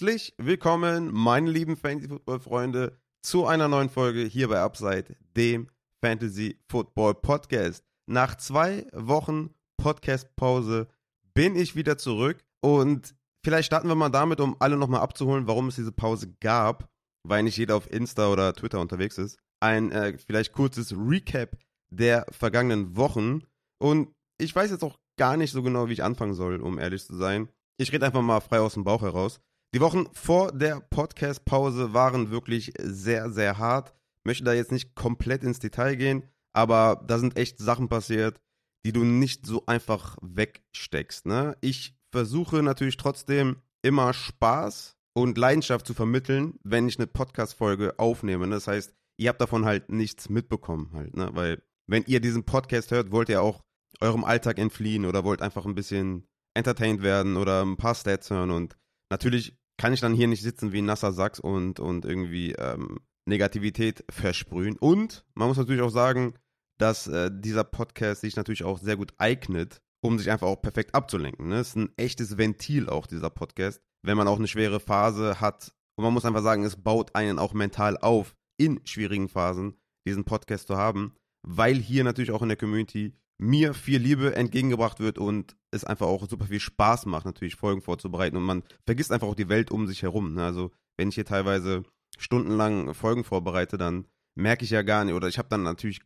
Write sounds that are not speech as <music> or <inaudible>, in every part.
Herzlich willkommen, meine lieben Fantasy-Football-Freunde, zu einer neuen Folge hier bei Upside, dem Fantasy-Football-Podcast. Nach zwei Wochen Podcast-Pause bin ich wieder zurück und vielleicht starten wir mal damit, um alle nochmal abzuholen, warum es diese Pause gab, weil nicht jeder auf Insta oder Twitter unterwegs ist. Ein äh, vielleicht kurzes Recap der vergangenen Wochen und ich weiß jetzt auch gar nicht so genau, wie ich anfangen soll, um ehrlich zu sein. Ich rede einfach mal frei aus dem Bauch heraus. Die Wochen vor der Podcast-Pause waren wirklich sehr, sehr hart. Möchte da jetzt nicht komplett ins Detail gehen, aber da sind echt Sachen passiert, die du nicht so einfach wegsteckst. Ne? Ich versuche natürlich trotzdem immer Spaß und Leidenschaft zu vermitteln, wenn ich eine Podcast-Folge aufnehme. Das heißt, ihr habt davon halt nichts mitbekommen halt, ne? Weil wenn ihr diesen Podcast hört, wollt ihr auch eurem Alltag entfliehen oder wollt einfach ein bisschen entertained werden oder ein paar Stats hören und natürlich kann ich dann hier nicht sitzen wie ein nasser Sachs und, und irgendwie ähm, Negativität versprühen. Und man muss natürlich auch sagen, dass äh, dieser Podcast sich natürlich auch sehr gut eignet, um sich einfach auch perfekt abzulenken. Ne? Es ist ein echtes Ventil auch, dieser Podcast. Wenn man auch eine schwere Phase hat, und man muss einfach sagen, es baut einen auch mental auf, in schwierigen Phasen diesen Podcast zu haben, weil hier natürlich auch in der Community mir viel Liebe entgegengebracht wird und es einfach auch super viel Spaß macht, natürlich Folgen vorzubereiten und man vergisst einfach auch die Welt um sich herum. Ne? Also wenn ich hier teilweise stundenlang Folgen vorbereite, dann merke ich ja gar nicht, oder ich habe dann natürlich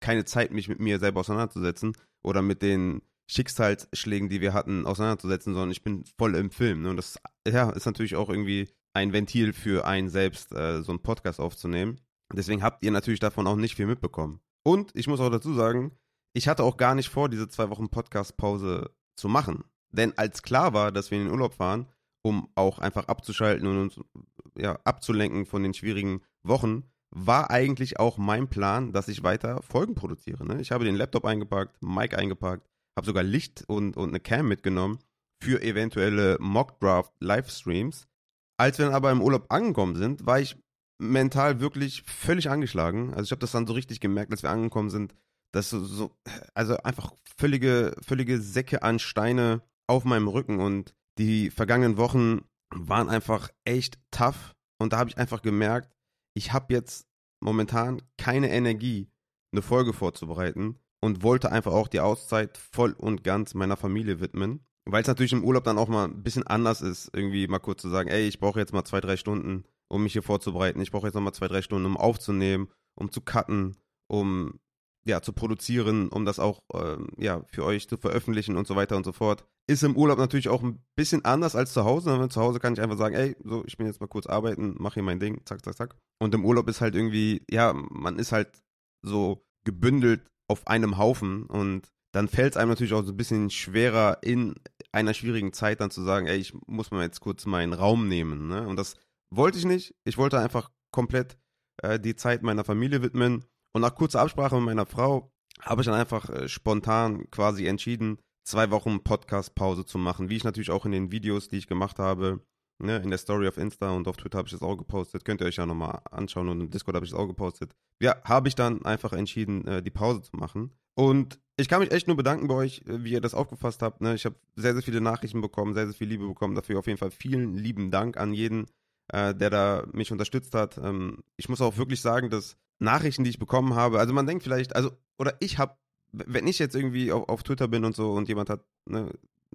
keine Zeit, mich mit mir selber auseinanderzusetzen oder mit den Schicksalsschlägen, die wir hatten, auseinanderzusetzen, sondern ich bin voll im Film. Ne? Und das ja, ist natürlich auch irgendwie ein Ventil für einen selbst, äh, so einen Podcast aufzunehmen. Deswegen habt ihr natürlich davon auch nicht viel mitbekommen. Und ich muss auch dazu sagen, ich hatte auch gar nicht vor, diese zwei Wochen Podcast-Pause zu machen. Denn als klar war, dass wir in den Urlaub fahren, um auch einfach abzuschalten und uns ja, abzulenken von den schwierigen Wochen, war eigentlich auch mein Plan, dass ich weiter Folgen produziere. Ne? Ich habe den Laptop eingepackt, Mic eingepackt, habe sogar Licht und, und eine Cam mitgenommen für eventuelle Mockdraft-Livestreams. Als wir dann aber im Urlaub angekommen sind, war ich mental wirklich völlig angeschlagen. Also ich habe das dann so richtig gemerkt, als wir angekommen sind, dass so, so, also einfach völlige, völlige Säcke an Steine auf meinem Rücken und die vergangenen Wochen waren einfach echt tough und da habe ich einfach gemerkt, ich habe jetzt momentan keine Energie, eine Folge vorzubereiten und wollte einfach auch die Auszeit voll und ganz meiner Familie widmen. Weil es natürlich im Urlaub dann auch mal ein bisschen anders ist, irgendwie mal kurz zu sagen, ey, ich brauche jetzt mal zwei, drei Stunden, um mich hier vorzubereiten. Ich brauche jetzt noch mal zwei, drei Stunden, um aufzunehmen, um zu cutten, um ja, zu produzieren, um das auch ähm, ja, für euch zu veröffentlichen und so weiter und so fort. Ist im Urlaub natürlich auch ein bisschen anders als zu Hause. Ne? Zu Hause kann ich einfach sagen, ey, so, ich bin jetzt mal kurz arbeiten, mache hier mein Ding, zack, zack, zack. Und im Urlaub ist halt irgendwie, ja, man ist halt so gebündelt auf einem Haufen und dann fällt es einem natürlich auch so ein bisschen schwerer in einer schwierigen Zeit dann zu sagen, ey, ich muss mal jetzt kurz meinen Raum nehmen. Ne? Und das wollte ich nicht. Ich wollte einfach komplett äh, die Zeit meiner Familie widmen und nach kurzer Absprache mit meiner Frau habe ich dann einfach äh, spontan quasi entschieden, zwei Wochen Podcast-Pause zu machen, wie ich natürlich auch in den Videos, die ich gemacht habe, ne, in der Story auf Insta und auf Twitter habe ich das auch gepostet, könnt ihr euch ja nochmal anschauen und im Discord habe ich das auch gepostet. Ja, habe ich dann einfach entschieden, äh, die Pause zu machen. Und ich kann mich echt nur bedanken bei euch, äh, wie ihr das aufgefasst habt. Ne? Ich habe sehr, sehr viele Nachrichten bekommen, sehr, sehr viel Liebe bekommen. Dafür auf jeden Fall vielen lieben Dank an jeden, äh, der da mich unterstützt hat. Ähm, ich muss auch wirklich sagen, dass Nachrichten, die ich bekommen habe, also man denkt vielleicht, also, oder ich habe, wenn ich jetzt irgendwie auf, auf, Twitter bin und so und jemand hat, ne,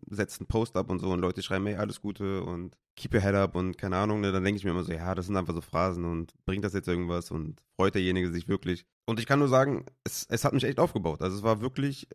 setzt einen Post ab und so und Leute schreiben, hey, alles Gute und keep your head up und keine Ahnung, ne, dann denke ich mir immer so, ja, das sind einfach so Phrasen und bringt das jetzt irgendwas und freut derjenige sich wirklich. Und ich kann nur sagen, es, es hat mich echt aufgebaut. Also es war wirklich,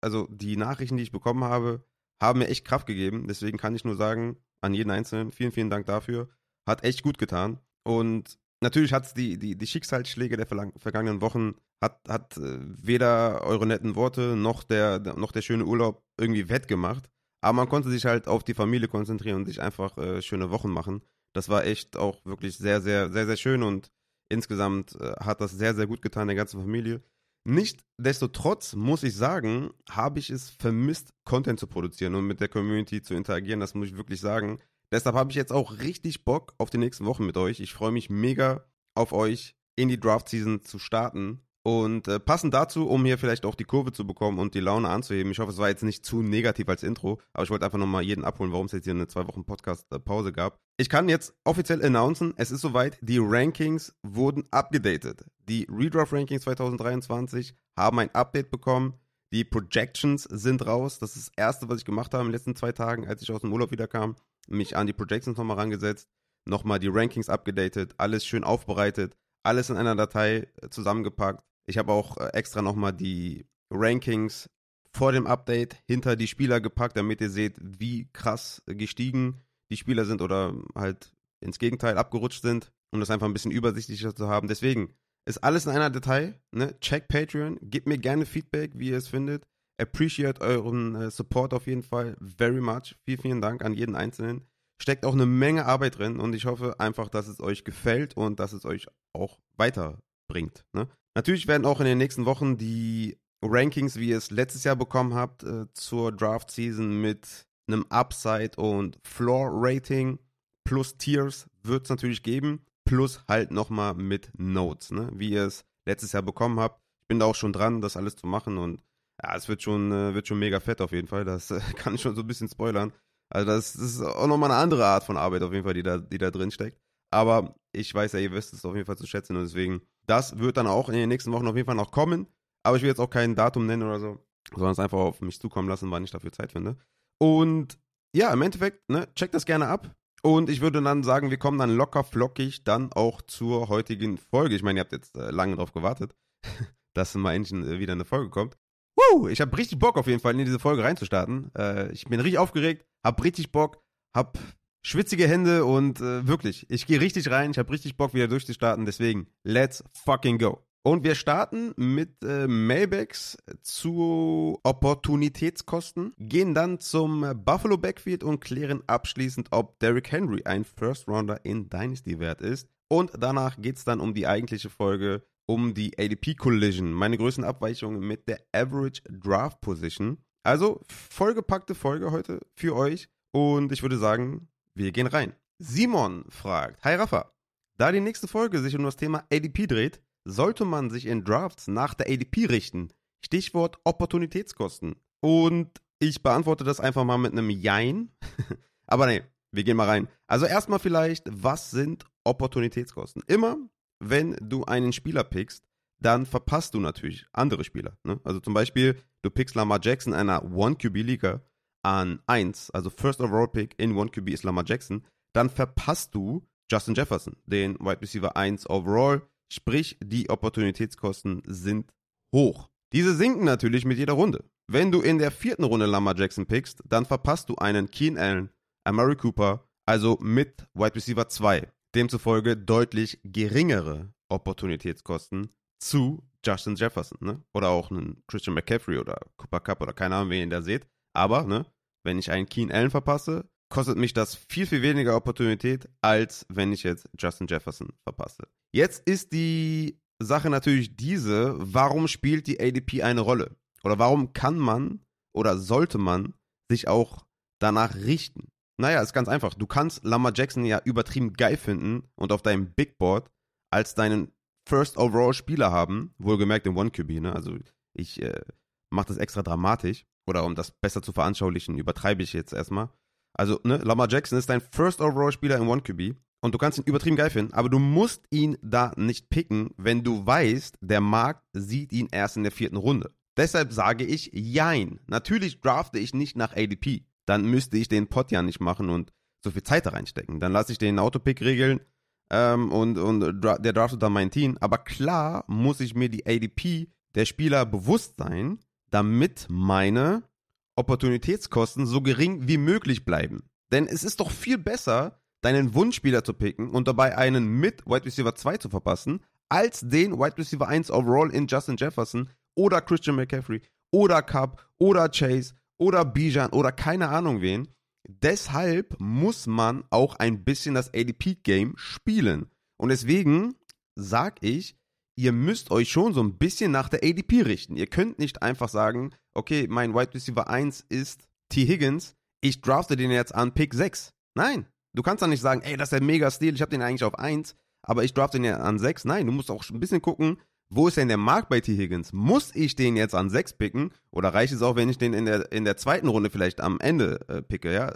also die Nachrichten, die ich bekommen habe, haben mir echt Kraft gegeben. Deswegen kann ich nur sagen, an jeden Einzelnen, vielen, vielen Dank dafür. Hat echt gut getan. Und natürlich hat die, die, die Schicksalsschläge der vergangenen Wochen, hat, hat äh, weder eure netten Worte noch der, noch der schöne Urlaub irgendwie wettgemacht. Aber man konnte sich halt auf die Familie konzentrieren und sich einfach äh, schöne Wochen machen. Das war echt auch wirklich sehr, sehr, sehr, sehr schön und insgesamt äh, hat das sehr, sehr gut getan, der ganzen Familie. Nichtsdestotrotz muss ich sagen, habe ich es vermisst, Content zu produzieren und mit der Community zu interagieren. Das muss ich wirklich sagen. Deshalb habe ich jetzt auch richtig Bock auf die nächsten Wochen mit euch. Ich freue mich mega auf euch in die Draft Season zu starten. Und äh, passend dazu, um hier vielleicht auch die Kurve zu bekommen und die Laune anzuheben. Ich hoffe, es war jetzt nicht zu negativ als Intro, aber ich wollte einfach nochmal jeden abholen, warum es jetzt hier eine zwei Wochen Podcast-Pause gab. Ich kann jetzt offiziell announcen, es ist soweit, die Rankings wurden abgedatet. Die Redraft Rankings 2023 haben ein Update bekommen. Die Projections sind raus. Das ist das erste, was ich gemacht habe in den letzten zwei Tagen, als ich aus dem Urlaub wiederkam. Mich an die Projections nochmal rangesetzt, nochmal die Rankings abgedatet, alles schön aufbereitet, alles in einer Datei äh, zusammengepackt ich habe auch äh, extra nochmal die Rankings vor dem Update hinter die Spieler gepackt, damit ihr seht, wie krass gestiegen die Spieler sind oder halt ins Gegenteil abgerutscht sind, um das einfach ein bisschen übersichtlicher zu haben. Deswegen ist alles in einer Datei. Ne? Check Patreon, gebt mir gerne Feedback, wie ihr es findet. Appreciate euren äh, Support auf jeden Fall very much. Vielen, vielen Dank an jeden Einzelnen. Steckt auch eine Menge Arbeit drin und ich hoffe einfach, dass es euch gefällt und dass es euch auch weiterbringt. Ne? Natürlich werden auch in den nächsten Wochen die Rankings, wie ihr es letztes Jahr bekommen habt, äh, zur Draft Season mit einem Upside und Floor Rating plus Tiers wird es natürlich geben. Plus halt nochmal mit Notes, ne? wie ihr es letztes Jahr bekommen habt. Ich bin da auch schon dran, das alles zu machen und ja, es wird schon, äh, wird schon mega fett auf jeden Fall. Das äh, <laughs> kann ich schon so ein bisschen spoilern. Also das, das ist auch nochmal eine andere Art von Arbeit auf jeden Fall, die da, die da drin steckt. Aber ich weiß ja, ihr wisst es auf jeden Fall zu schätzen und deswegen das wird dann auch in den nächsten Wochen auf jeden Fall noch kommen. Aber ich will jetzt auch kein Datum nennen oder so, sondern es einfach auf mich zukommen lassen, wann ich dafür Zeit finde. Und ja, im Endeffekt, ne, checkt das gerne ab. Und ich würde dann sagen, wir kommen dann locker flockig dann auch zur heutigen Folge. Ich meine, ihr habt jetzt äh, lange drauf gewartet, <laughs> dass mal endlich äh, wieder eine Folge kommt. Woo! Ich habe richtig Bock auf jeden Fall in diese Folge reinzustarten. Äh, ich bin richtig aufgeregt, hab richtig Bock, hab schwitzige Hände und äh, wirklich, ich gehe richtig rein, ich habe richtig Bock wieder durchzustarten, deswegen let's fucking go. Und wir starten mit äh, Mailbacks zu Opportunitätskosten, gehen dann zum Buffalo Backfield und klären abschließend, ob Derrick Henry ein First Rounder in Dynasty wert ist. Und danach geht es dann um die eigentliche Folge, um die ADP Collision, meine größten Abweichungen mit der Average Draft Position. Also vollgepackte Folge heute für euch. Und ich würde sagen, wir gehen rein. Simon fragt: Hi Rafa, da die nächste Folge sich um das Thema ADP dreht, sollte man sich in Drafts nach der ADP richten? Stichwort Opportunitätskosten. Und ich beantworte das einfach mal mit einem Jein. <laughs> Aber nee, wir gehen mal rein. Also erstmal vielleicht, was sind Opportunitätskosten? Immer, wenn du einen Spieler pickst, dann verpasst du natürlich andere Spieler. Ne? Also zum Beispiel, du pickst Lamar Jackson in einer One-QB-Liga an 1, also First Overall Pick in 1 QB ist Lamar Jackson, dann verpasst du Justin Jefferson, den Wide Receiver 1 Overall. Sprich, die Opportunitätskosten sind hoch. Diese sinken natürlich mit jeder Runde. Wenn du in der vierten Runde Lamar Jackson pickst, dann verpasst du einen Keen Allen, Amari Cooper, also mit Wide Receiver 2. Demzufolge deutlich geringere Opportunitätskosten zu Justin Jefferson, ne? Oder auch einen Christian McCaffrey oder Cooper Cup oder keine Ahnung, wen ihr da seht. Aber, ne, wenn ich einen Keen Allen verpasse, kostet mich das viel, viel weniger Opportunität, als wenn ich jetzt Justin Jefferson verpasse. Jetzt ist die Sache natürlich diese, warum spielt die ADP eine Rolle? Oder warum kann man oder sollte man sich auch danach richten? Naja, ist ganz einfach. Du kannst Lamar Jackson ja übertrieben geil finden und auf deinem Big Board als deinen First Overall Spieler haben, wohlgemerkt im One QB, ne? Also ich äh, mache das extra dramatisch oder um das besser zu veranschaulichen, übertreibe ich jetzt erstmal. Also, ne, Lamar Jackson ist dein First Overall Spieler in One QB und du kannst ihn übertrieben geil finden, aber du musst ihn da nicht picken, wenn du weißt, der Markt sieht ihn erst in der vierten Runde. Deshalb sage ich Jein. Natürlich drafte ich nicht nach ADP. Dann müsste ich den Pot ja nicht machen und so viel Zeit da reinstecken. Dann lasse ich den Autopick regeln ähm, und, und der draftet dann mein Team. Aber klar muss ich mir die ADP der Spieler bewusst sein damit meine Opportunitätskosten so gering wie möglich bleiben. Denn es ist doch viel besser, deinen Wunschspieler zu picken und dabei einen mit Wide Receiver 2 zu verpassen, als den Wide Receiver 1 overall in Justin Jefferson oder Christian McCaffrey oder Cup oder Chase oder Bijan oder keine Ahnung wen. Deshalb muss man auch ein bisschen das ADP-Game spielen. Und deswegen sag ich, ihr müsst euch schon so ein bisschen nach der ADP richten. Ihr könnt nicht einfach sagen, okay, mein Wide Receiver 1 ist T. Higgins, ich drafte den jetzt an Pick 6. Nein, du kannst dann nicht sagen, ey, das ist der mega Stil, ich habe den eigentlich auf 1, aber ich drafte den ja an 6. Nein, du musst auch ein bisschen gucken, wo ist denn der Markt bei T. Higgins? Muss ich den jetzt an 6 picken? Oder reicht es auch, wenn ich den in der, in der zweiten Runde vielleicht am Ende äh, picke, ja?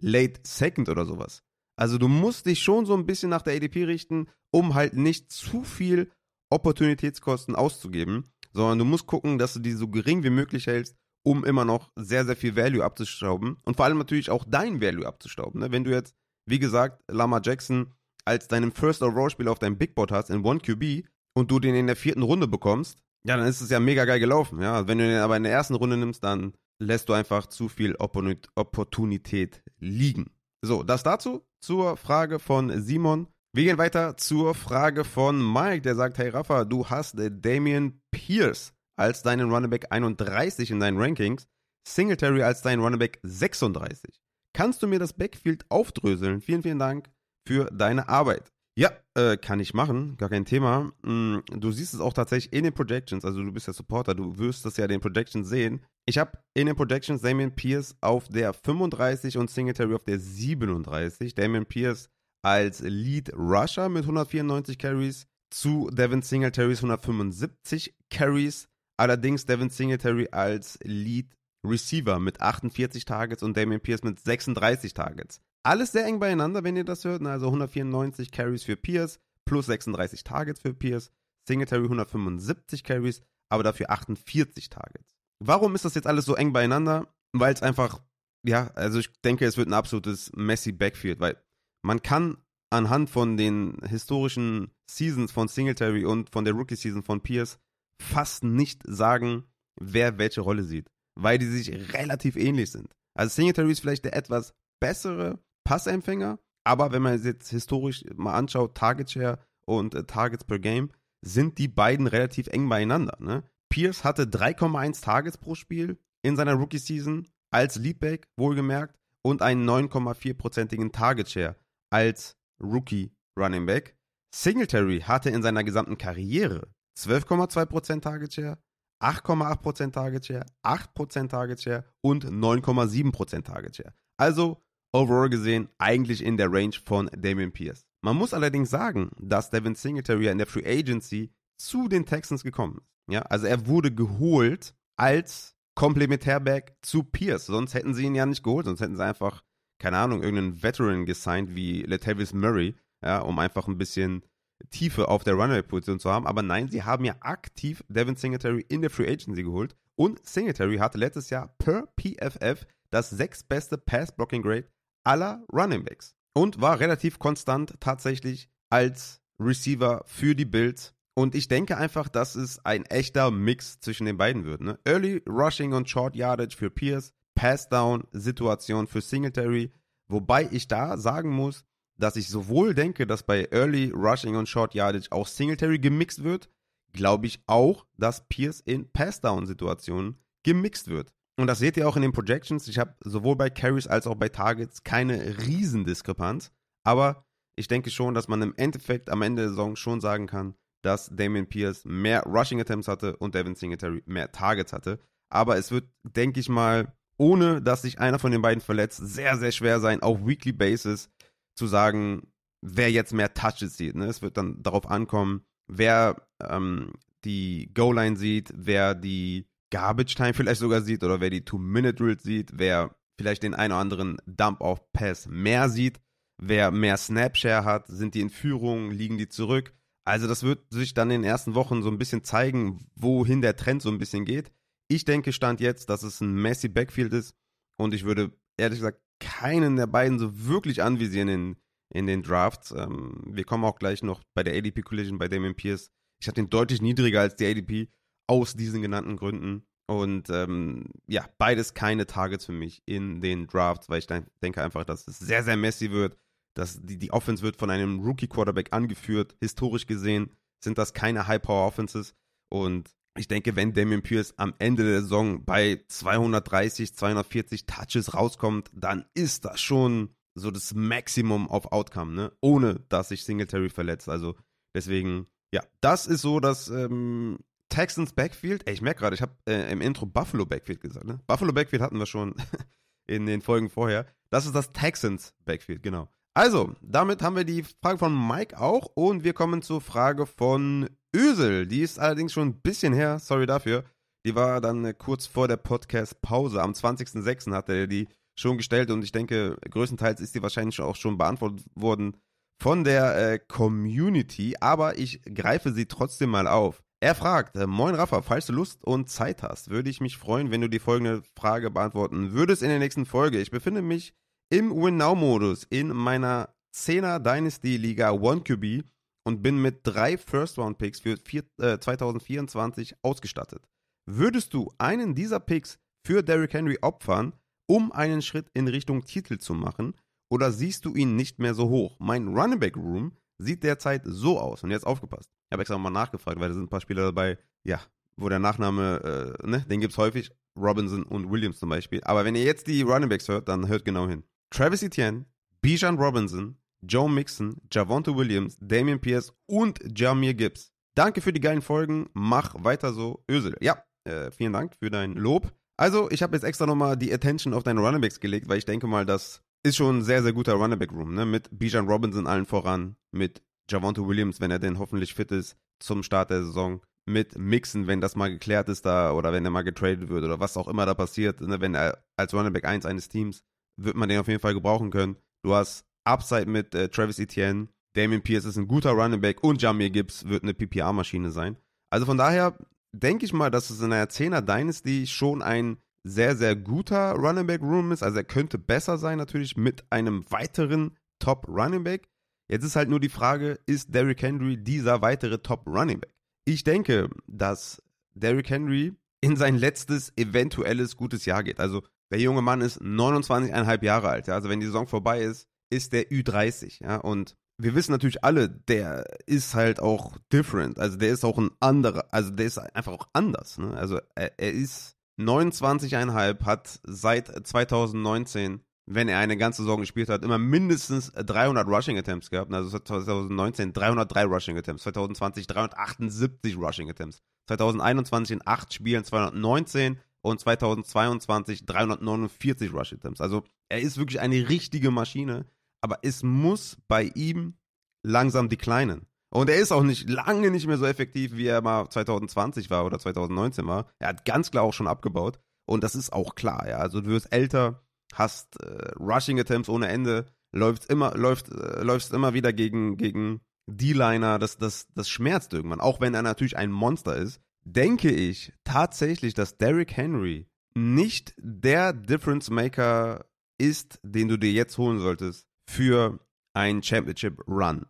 Late Second oder sowas. Also du musst dich schon so ein bisschen nach der ADP richten, um halt nicht zu viel Opportunitätskosten auszugeben, sondern du musst gucken, dass du die so gering wie möglich hältst, um immer noch sehr, sehr viel Value abzustauben und vor allem natürlich auch dein Value abzustauben. Ne? Wenn du jetzt, wie gesagt, Lama Jackson als deinen First Overall-Spieler auf deinem Big Board hast in 1 QB und du den in der vierten Runde bekommst, ja, dann ist es ja mega geil gelaufen. Ja? Wenn du den aber in der ersten Runde nimmst, dann lässt du einfach zu viel Opportunität liegen. So, das dazu zur Frage von Simon. Wir gehen weiter zur Frage von Mike, der sagt, hey Rafa, du hast Damian Pierce als deinen Runnerback 31 in deinen Rankings, Singletary als deinen Runnerback 36. Kannst du mir das Backfield aufdröseln? Vielen, vielen Dank für deine Arbeit. Ja, äh, kann ich machen, gar kein Thema. Mm, du siehst es auch tatsächlich in den Projections, also du bist ja Supporter, du wirst das ja in den Projections sehen. Ich habe in den Projections Damian Pierce auf der 35 und Singletary auf der 37. Damian Pierce als Lead Rusher mit 194 Carries zu Devin Singletary's 175 Carries. Allerdings Devin Singletary als Lead Receiver mit 48 Targets und Damian Pierce mit 36 Targets. Alles sehr eng beieinander, wenn ihr das hört. Ne? Also 194 Carries für Pierce plus 36 Targets für Pierce. Singletary 175 Carries, aber dafür 48 Targets. Warum ist das jetzt alles so eng beieinander? Weil es einfach, ja, also ich denke, es wird ein absolutes messy Backfield, weil man kann anhand von den historischen Seasons von Singletary und von der Rookie-Season von Pierce fast nicht sagen, wer welche Rolle sieht, weil die sich relativ ähnlich sind. Also Singletary ist vielleicht der etwas bessere Passempfänger, aber wenn man es jetzt historisch mal anschaut, Target Share und äh, Targets per Game, sind die beiden relativ eng beieinander. Ne? Pierce hatte 3,1 Targets pro Spiel in seiner Rookie-Season als Leadback, wohlgemerkt, und einen 9,4%igen Target Share als Rookie Running Back. Singletary hatte in seiner gesamten Karriere 12,2% Target Share, 8,8% Target Share, 8% Target Share und 9,7% Target Share. Also overall gesehen eigentlich in der Range von Damian Pierce. Man muss allerdings sagen, dass Devin Singletary in der Free Agency zu den Texans gekommen ist. Ja, also er wurde geholt als Komplementärback zu Pierce. Sonst hätten sie ihn ja nicht geholt, sonst hätten sie einfach, keine Ahnung, irgendeinen Veteran gesigned wie Latavius Murray, ja, um einfach ein bisschen Tiefe auf der Runaway-Position zu haben. Aber nein, sie haben ja aktiv Devin Singletary in der Free Agency geholt. Und Singletary hatte letztes Jahr per PFF das sechstbeste Pass-Blocking-Grade aller Running Backs und war relativ konstant tatsächlich als Receiver für die Bills. Und ich denke einfach, dass es ein echter Mix zwischen den beiden wird. Ne? Early Rushing und Short Yardage für Pierce, Pass-Down-Situation für Singletary. Wobei ich da sagen muss, dass ich sowohl denke, dass bei Early Rushing und Short Yardage auch Singletary gemixt wird, glaube ich auch, dass Pierce in Pass-Down-Situationen gemixt wird. Und das seht ihr auch in den Projections. Ich habe sowohl bei Carries als auch bei Targets keine Riesendiskrepanz. Aber ich denke schon, dass man im Endeffekt am Ende der Saison schon sagen kann, dass Damien Pierce mehr Rushing Attempts hatte und Devin Singletary mehr Targets hatte. Aber es wird, denke ich mal, ohne dass sich einer von den beiden verletzt, sehr, sehr schwer sein, auf Weekly Basis zu sagen, wer jetzt mehr Touches sieht. Ne? Es wird dann darauf ankommen, wer ähm, die Goal-Line sieht, wer die Garbage Time vielleicht sogar sieht oder wer die Two-Minute-Drill sieht, wer vielleicht den einen oder anderen Dump-Off-Pass mehr sieht, wer mehr Snapshare hat, sind die in Führung, liegen die zurück. Also das wird sich dann in den ersten Wochen so ein bisschen zeigen, wohin der Trend so ein bisschen geht. Ich denke, stand jetzt, dass es ein messy Backfield ist und ich würde ehrlich gesagt keinen der beiden so wirklich anvisieren in, in den Drafts. Ähm, wir kommen auch gleich noch bei der ADP Collision bei Damien Pierce. Ich habe den deutlich niedriger als die ADP aus diesen genannten Gründen. Und ähm, ja, beides keine Targets für mich in den Drafts, weil ich denke einfach, dass es sehr, sehr messy wird. Dass die, die Offense wird von einem Rookie-Quarterback angeführt. Historisch gesehen sind das keine High-Power-Offenses. Und ich denke, wenn Damian Pierce am Ende der Saison bei 230, 240 Touches rauskommt, dann ist das schon so das Maximum of Outcome, ne? Ohne dass sich Singletary verletzt. Also deswegen, ja, das ist so das ähm, Texans Backfield, ey, ich merke gerade, ich habe äh, im Intro Buffalo Backfield gesagt, ne? Buffalo Backfield hatten wir schon <laughs> in den Folgen vorher. Das ist das Texans Backfield, genau. Also, damit haben wir die Frage von Mike auch und wir kommen zur Frage von Ösel. Die ist allerdings schon ein bisschen her, sorry dafür. Die war dann äh, kurz vor der Podcast-Pause. Am 20.06. hat er die schon gestellt und ich denke, größtenteils ist die wahrscheinlich auch schon beantwortet worden von der äh, Community, aber ich greife sie trotzdem mal auf. Er fragt, äh, moin Rafa, falls du Lust und Zeit hast, würde ich mich freuen, wenn du die folgende Frage beantworten würdest in der nächsten Folge. Ich befinde mich im Win-Now-Modus in meiner 10er Dynasty Liga 1QB und bin mit drei First-Round-Picks für vier, äh, 2024 ausgestattet. Würdest du einen dieser Picks für Derrick Henry opfern, um einen Schritt in Richtung Titel zu machen, oder siehst du ihn nicht mehr so hoch? Mein Running Back Room sieht derzeit so aus. Und jetzt aufgepasst. Ich habe extra mal nachgefragt, weil da sind ein paar Spieler dabei, ja, wo der Nachname, äh, ne, den gibt es häufig. Robinson und Williams zum Beispiel. Aber wenn ihr jetzt die Running Backs hört, dann hört genau hin. Travis Etienne, Bijan Robinson, Joe Mixon, Javonte Williams, Damian Pierce und Jamir Gibbs. Danke für die geilen Folgen. Mach weiter so, Ösel. Ja, äh, vielen Dank für dein Lob. Also, ich habe jetzt extra nochmal die Attention auf deine Running Backs gelegt, weil ich denke mal, das ist schon ein sehr, sehr guter Running Back Room, ne? Mit Bijan Robinson allen voran, mit Javonte Williams, wenn er denn hoffentlich fit ist zum Start der Saison, mit Mixon, wenn das mal geklärt ist da oder wenn er mal getradet wird oder was auch immer da passiert, ne? wenn er als Running Back 1 eines Teams wird man den auf jeden Fall gebrauchen können. Du hast Upside mit äh, Travis Etienne, Damien Pierce ist ein guter Running Back und Jamir Gibbs wird eine PPR-Maschine sein. Also von daher denke ich mal, dass es in der 10er Dynasty schon ein sehr, sehr guter Running Back Room ist. Also er könnte besser sein natürlich mit einem weiteren Top Running Back. Jetzt ist halt nur die Frage, ist Derrick Henry dieser weitere Top Running Back? Ich denke, dass Derrick Henry in sein letztes eventuelles gutes Jahr geht. Also der junge Mann ist 29,5 Jahre alt. Ja? Also wenn die Saison vorbei ist, ist der Ü30. Ja? Und wir wissen natürlich alle, der ist halt auch different. Also der ist auch ein anderer, also der ist einfach auch anders. Ne? Also er, er ist 29,5, hat seit 2019, wenn er eine ganze Saison gespielt hat, immer mindestens 300 Rushing Attempts gehabt. Also 2019 303 Rushing Attempts, 2020 378 Rushing Attempts, 2021 in 8 Spielen 219 und 2022 349 Rush Attempts. Also er ist wirklich eine richtige Maschine, aber es muss bei ihm langsam declinen. Und er ist auch nicht lange nicht mehr so effektiv, wie er mal 2020 war oder 2019 war. Er hat ganz klar auch schon abgebaut. Und das ist auch klar, ja. Also du wirst älter, hast äh, Rushing Attempts ohne Ende, läufst immer, läuft, äh, läufst immer wieder gegen, gegen D-Liner, das, das, das schmerzt irgendwann. Auch wenn er natürlich ein Monster ist denke ich tatsächlich, dass Derrick Henry nicht der Difference Maker ist, den du dir jetzt holen solltest für einen Championship Run.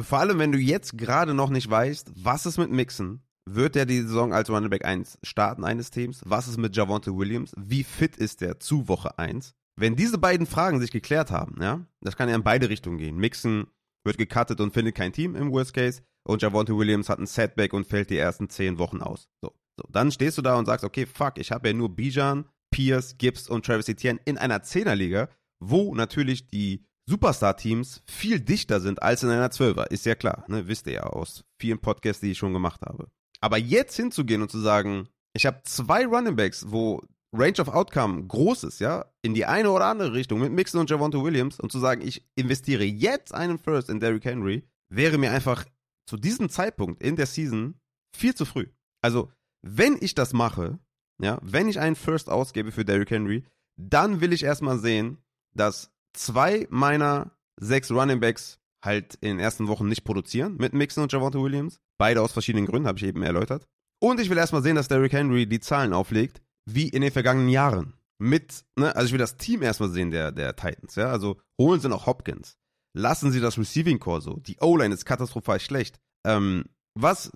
Vor allem, wenn du jetzt gerade noch nicht weißt, was ist mit Mixon? Wird er die Saison als Running Back 1 starten eines Teams? Was ist mit Javonte Williams? Wie fit ist der zu Woche 1? Wenn diese beiden Fragen sich geklärt haben, ja, das kann ja in beide Richtungen gehen. Mixon wird gecuttet und findet kein Team im Worst Case und Javonte Williams hat ein Setback und fällt die ersten zehn Wochen aus. So, so. Dann stehst du da und sagst, okay, fuck, ich habe ja nur Bijan, Pierce, Gibbs und Travis Etienne in einer Zehnerliga, wo natürlich die Superstar-Teams viel dichter sind als in einer Zwölfer. Ist ja klar, ne? wisst ihr ja aus vielen Podcasts, die ich schon gemacht habe. Aber jetzt hinzugehen und zu sagen, ich habe zwei Runningbacks, wo Range of Outcome groß ist, ja, in die eine oder andere Richtung mit Mixon und Javonte Williams und zu sagen, ich investiere jetzt einen First in Derrick Henry, wäre mir einfach zu diesem Zeitpunkt in der Season viel zu früh. Also, wenn ich das mache, ja, wenn ich einen First ausgebe für Derrick Henry, dann will ich erstmal sehen, dass zwei meiner sechs Running Backs halt in den ersten Wochen nicht produzieren mit Mixon und Javonte Williams. Beide aus verschiedenen Gründen, habe ich eben erläutert. Und ich will erstmal sehen, dass Derrick Henry die Zahlen auflegt, wie in den vergangenen Jahren. Mit, ne, also ich will das Team erstmal sehen der, der Titans, ja. Also holen sie noch Hopkins, lassen sie das Receiving Core so. Die O-Line ist katastrophal schlecht. Ähm, was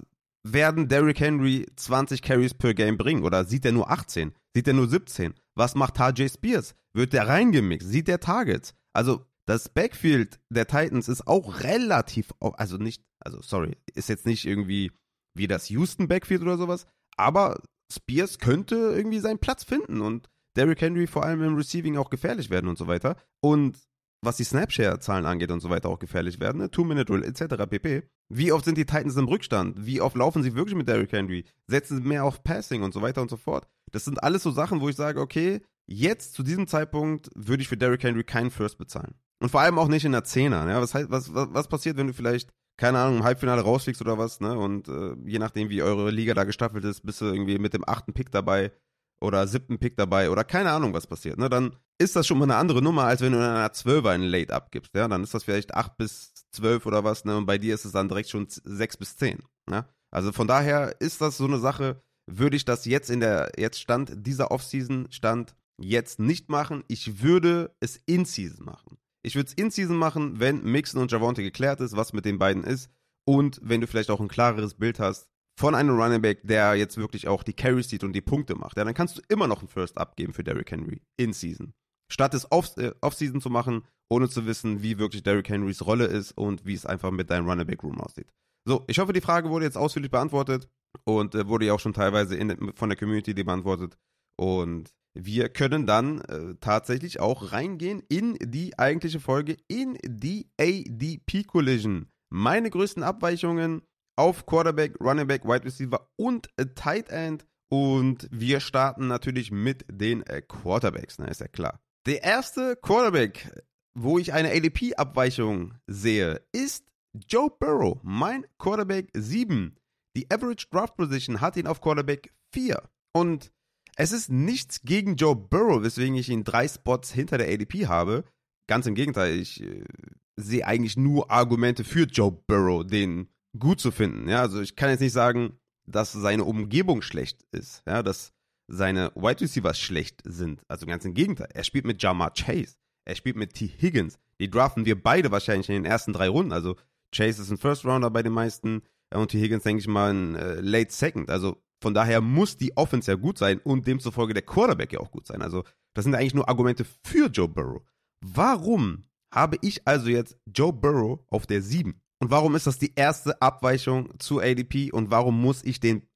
werden Derrick Henry 20 Carries per Game bringen? Oder sieht er nur 18? Sieht er nur 17? Was macht Tajay Spears? Wird der reingemixt? Sieht der Targets? Also, das Backfield der Titans ist auch relativ, also nicht, also sorry, ist jetzt nicht irgendwie wie das Houston Backfield oder sowas, aber Spears könnte irgendwie seinen Platz finden und Derrick Henry vor allem im Receiving auch gefährlich werden und so weiter. Und was die Snapshare-Zahlen angeht und so weiter auch gefährlich werden, ne? Two-Minute-Rule etc. pp. Wie oft sind die Titans im Rückstand? Wie oft laufen sie wirklich mit Derrick Henry? Setzen sie mehr auf Passing und so weiter und so fort? Das sind alles so Sachen, wo ich sage, okay, jetzt zu diesem Zeitpunkt würde ich für Derrick Henry keinen First bezahlen. Und vor allem auch nicht in der Zehner. Ja? Was, was, was passiert, wenn du vielleicht, keine Ahnung, im Halbfinale rausfliegst oder was, ne? Und äh, je nachdem, wie eure Liga da gestaffelt ist, bist du irgendwie mit dem achten Pick dabei oder siebten Pick dabei oder keine Ahnung, was passiert. Ne? Dann ist das schon mal eine andere Nummer, als wenn du in einer Zwölfer einen Late abgibst. Ja? Dann ist das vielleicht acht bis zwölf oder was, ne? Und bei dir ist es dann direkt schon sechs bis zehn. Ne? Also von daher ist das so eine Sache, würde ich das jetzt in der, jetzt Stand dieser Offseason, Stand jetzt nicht machen. Ich würde es in Season machen. Ich würde es in Season machen, wenn Mixon und Javonte geklärt ist, was mit den beiden ist. Und wenn du vielleicht auch ein klareres Bild hast von einem Running Back, der jetzt wirklich auch die Carries sieht und die Punkte macht, ja, dann kannst du immer noch einen First abgeben für Derrick Henry in Season. Statt es off, äh, Off-Season zu machen, ohne zu wissen, wie wirklich Derrick Henrys Rolle ist und wie es einfach mit deinem Running Back Room aussieht. So, ich hoffe, die Frage wurde jetzt ausführlich beantwortet und äh, wurde ja auch schon teilweise in, von der Community beantwortet. Und wir können dann äh, tatsächlich auch reingehen in die eigentliche Folge, in die ADP Collision. Meine größten Abweichungen auf Quarterback, Running Back, Wide Receiver und Tight End. Und wir starten natürlich mit den äh, Quarterbacks, ne, ist ja klar. Der erste Quarterback, wo ich eine ADP-Abweichung sehe, ist Joe Burrow, mein Quarterback 7. Die Average Draft Position hat ihn auf Quarterback 4. Und es ist nichts gegen Joe Burrow, weswegen ich ihn drei Spots hinter der ADP habe. Ganz im Gegenteil, ich äh, sehe eigentlich nur Argumente für Joe Burrow, den gut zu finden. Ja, also ich kann jetzt nicht sagen, dass seine Umgebung schlecht ist, ja, dass seine Wide Receivers schlecht sind. Also ganz im Gegenteil. Er spielt mit Jamar Chase. Er spielt mit T. Higgins. Die draften wir beide wahrscheinlich in den ersten drei Runden. Also Chase ist ein First Rounder bei den meisten und T. Higgins, denke ich mal, ein äh, Late Second. Also von daher muss die Offense ja gut sein und demzufolge der Quarterback ja auch gut sein. Also das sind eigentlich nur Argumente für Joe Burrow. Warum habe ich also jetzt Joe Burrow auf der 7? Und warum ist das die erste Abweichung zu ADP und warum muss ich den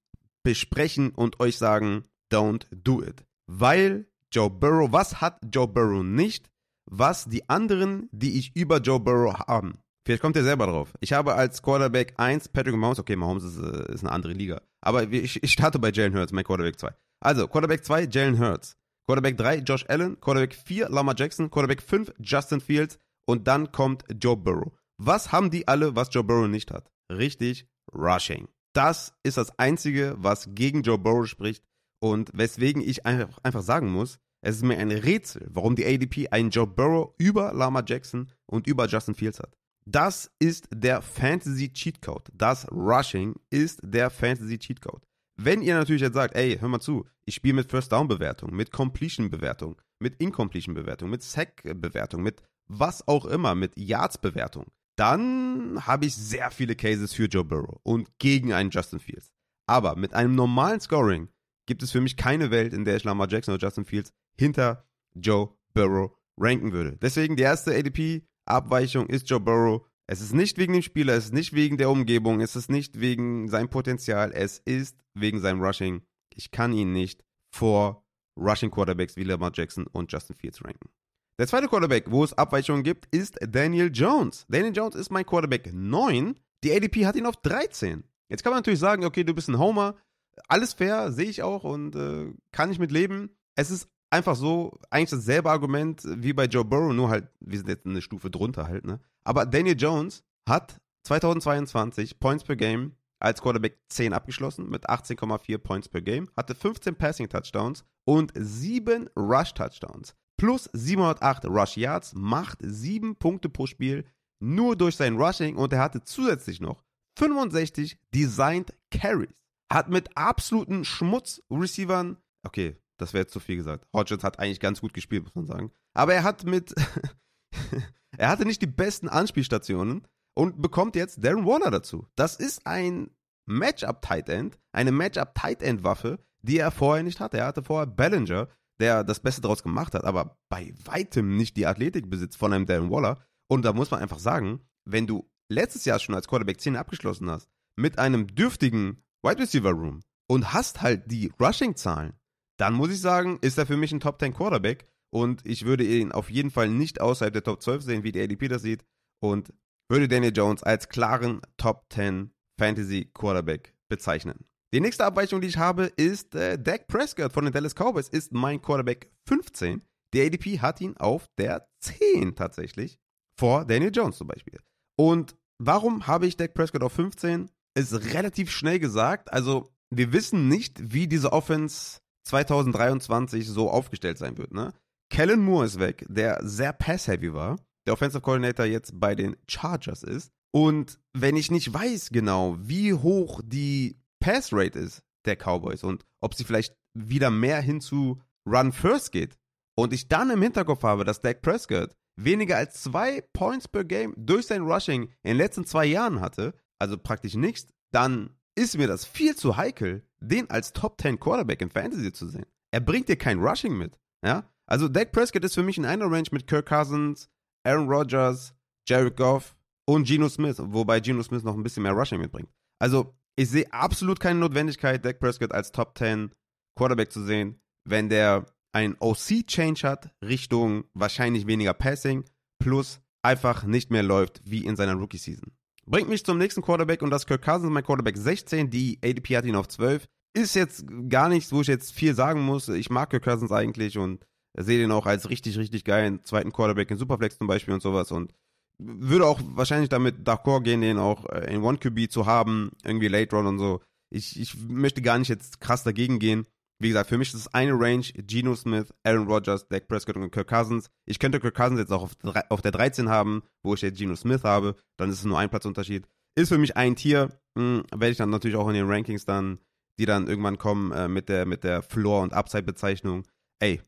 besprechen und euch sagen, don't do it? Weil Joe Burrow, was hat Joe Burrow nicht, was die anderen, die ich über Joe Burrow haben? Vielleicht kommt ihr selber drauf. Ich habe als Quarterback 1 Patrick Mahomes, okay, Mahomes ist, äh, ist eine andere Liga. Aber ich, ich starte bei Jalen Hurts, mein Quarterback 2. Also, Quarterback 2, Jalen Hurts. Quarterback 3, Josh Allen. Quarterback 4, Lama Jackson. Quarterback 5, Justin Fields. Und dann kommt Joe Burrow. Was haben die alle, was Joe Burrow nicht hat? Richtig, Rushing. Das ist das Einzige, was gegen Joe Burrow spricht und weswegen ich einfach sagen muss, es ist mir ein Rätsel, warum die ADP einen Joe Burrow über Lama Jackson und über Justin Fields hat. Das ist der Fantasy Cheat Code. Das Rushing ist der Fantasy Cheat Code. Wenn ihr natürlich jetzt sagt, ey, hör mal zu, ich spiele mit First Down Bewertung, mit Completion Bewertung, mit Incompletion Bewertung, mit Sack Bewertung, mit was auch immer, mit Yards Bewertung, dann habe ich sehr viele Cases für Joe Burrow und gegen einen Justin Fields. Aber mit einem normalen Scoring gibt es für mich keine Welt, in der ich Lamar Jackson oder Justin Fields hinter Joe Burrow ranken würde. Deswegen die erste ADP Abweichung ist Joe Burrow. Es ist nicht wegen dem Spieler, es ist nicht wegen der Umgebung, es ist nicht wegen seinem Potenzial, es ist wegen seinem Rushing. Ich kann ihn nicht vor Rushing Quarterbacks wie Lamar Jackson und Justin Fields ranken. Der zweite Quarterback, wo es Abweichungen gibt, ist Daniel Jones. Daniel Jones ist mein Quarterback 9. Die ADP hat ihn auf 13. Jetzt kann man natürlich sagen, okay, du bist ein Homer. Alles fair, sehe ich auch und äh, kann ich mit leben. Es ist einfach so, eigentlich dasselbe Argument wie bei Joe Burrow, nur halt, wir sind jetzt eine Stufe drunter halt, ne? Aber Daniel Jones hat 2022 Points per Game als Quarterback 10 abgeschlossen mit 18,4 Points per Game, hatte 15 Passing Touchdowns und 7 Rush Touchdowns. Plus 708 Rush Yards, macht 7 Punkte pro Spiel nur durch sein Rushing und er hatte zusätzlich noch 65 Designed Carries. Hat mit absoluten Schmutz-Receivern, okay, das wäre jetzt zu viel gesagt. Hodgins hat eigentlich ganz gut gespielt, muss man sagen. Aber er hat mit. <laughs> er hatte nicht die besten Anspielstationen und bekommt jetzt Darren Warner dazu. Das ist ein Matchup-Tight End, eine Matchup-Tight End-Waffe, die er vorher nicht hatte. Er hatte vorher Bellinger, der das Beste daraus gemacht hat, aber bei weitem nicht die Athletik besitzt von einem Darren Waller. Und da muss man einfach sagen, wenn du letztes Jahr schon als Quarterback 10 abgeschlossen hast, mit einem dürftigen Wide Receiver Room und hast halt die Rushing-Zahlen, dann muss ich sagen, ist er für mich ein Top 10 Quarterback und ich würde ihn auf jeden Fall nicht außerhalb der Top 12 sehen, wie die ADP das sieht und würde Daniel Jones als klaren Top 10 Fantasy Quarterback bezeichnen. Die nächste Abweichung, die ich habe, ist äh, Dak Prescott von den Dallas Cowboys, ist mein Quarterback 15. Die ADP hat ihn auf der 10 tatsächlich. vor Daniel Jones zum Beispiel. Und warum habe ich Dak Prescott auf 15? Ist relativ schnell gesagt. Also, wir wissen nicht, wie diese Offense 2023 so aufgestellt sein wird. Ne? Kellen Moore ist weg, der sehr pass-heavy war, der Offensive Coordinator jetzt bei den Chargers ist. Und wenn ich nicht weiß genau, wie hoch die Pass-Rate ist der Cowboys und ob sie vielleicht wieder mehr hin zu Run First geht und ich dann im Hinterkopf habe, dass Dak Prescott weniger als zwei Points per Game durch sein Rushing in den letzten zwei Jahren hatte, also praktisch nichts, dann ist mir das viel zu heikel, den als Top 10 Quarterback im Fantasy zu sehen. Er bringt dir kein Rushing mit. Ja? Also Dak Prescott ist für mich in einer Range mit Kirk Cousins, Aaron Rodgers, Jared Goff und Geno Smith, wobei Geno Smith noch ein bisschen mehr Rushing mitbringt. Also ich sehe absolut keine Notwendigkeit, Dak Prescott als Top 10 Quarterback zu sehen, wenn der ein OC-Change hat, Richtung wahrscheinlich weniger Passing, plus einfach nicht mehr läuft wie in seiner Rookie-Season. Bringt mich zum nächsten Quarterback und das Kirk Cousins, mein Quarterback 16, die ADP hat ihn auf 12. Ist jetzt gar nichts, wo ich jetzt viel sagen muss. Ich mag Kirk Cousins eigentlich und sehe den auch als richtig, richtig geilen zweiten Quarterback in Superflex zum Beispiel und sowas und würde auch wahrscheinlich damit d'accord gehen, den auch äh, in One QB zu haben, irgendwie Late Run und so. Ich, ich möchte gar nicht jetzt krass dagegen gehen. Wie gesagt, für mich ist es eine Range, Geno Smith, Aaron Rodgers, Dak Prescott und Kirk Cousins. Ich könnte Kirk Cousins jetzt auch auf, auf der 13 haben, wo ich jetzt Geno Smith habe. Dann ist es nur ein Platzunterschied. Ist für mich ein Tier. Hm, werde ich dann natürlich auch in den Rankings dann, die dann irgendwann kommen, äh, mit der, mit der Floor- und Upside-Bezeichnung. Ey,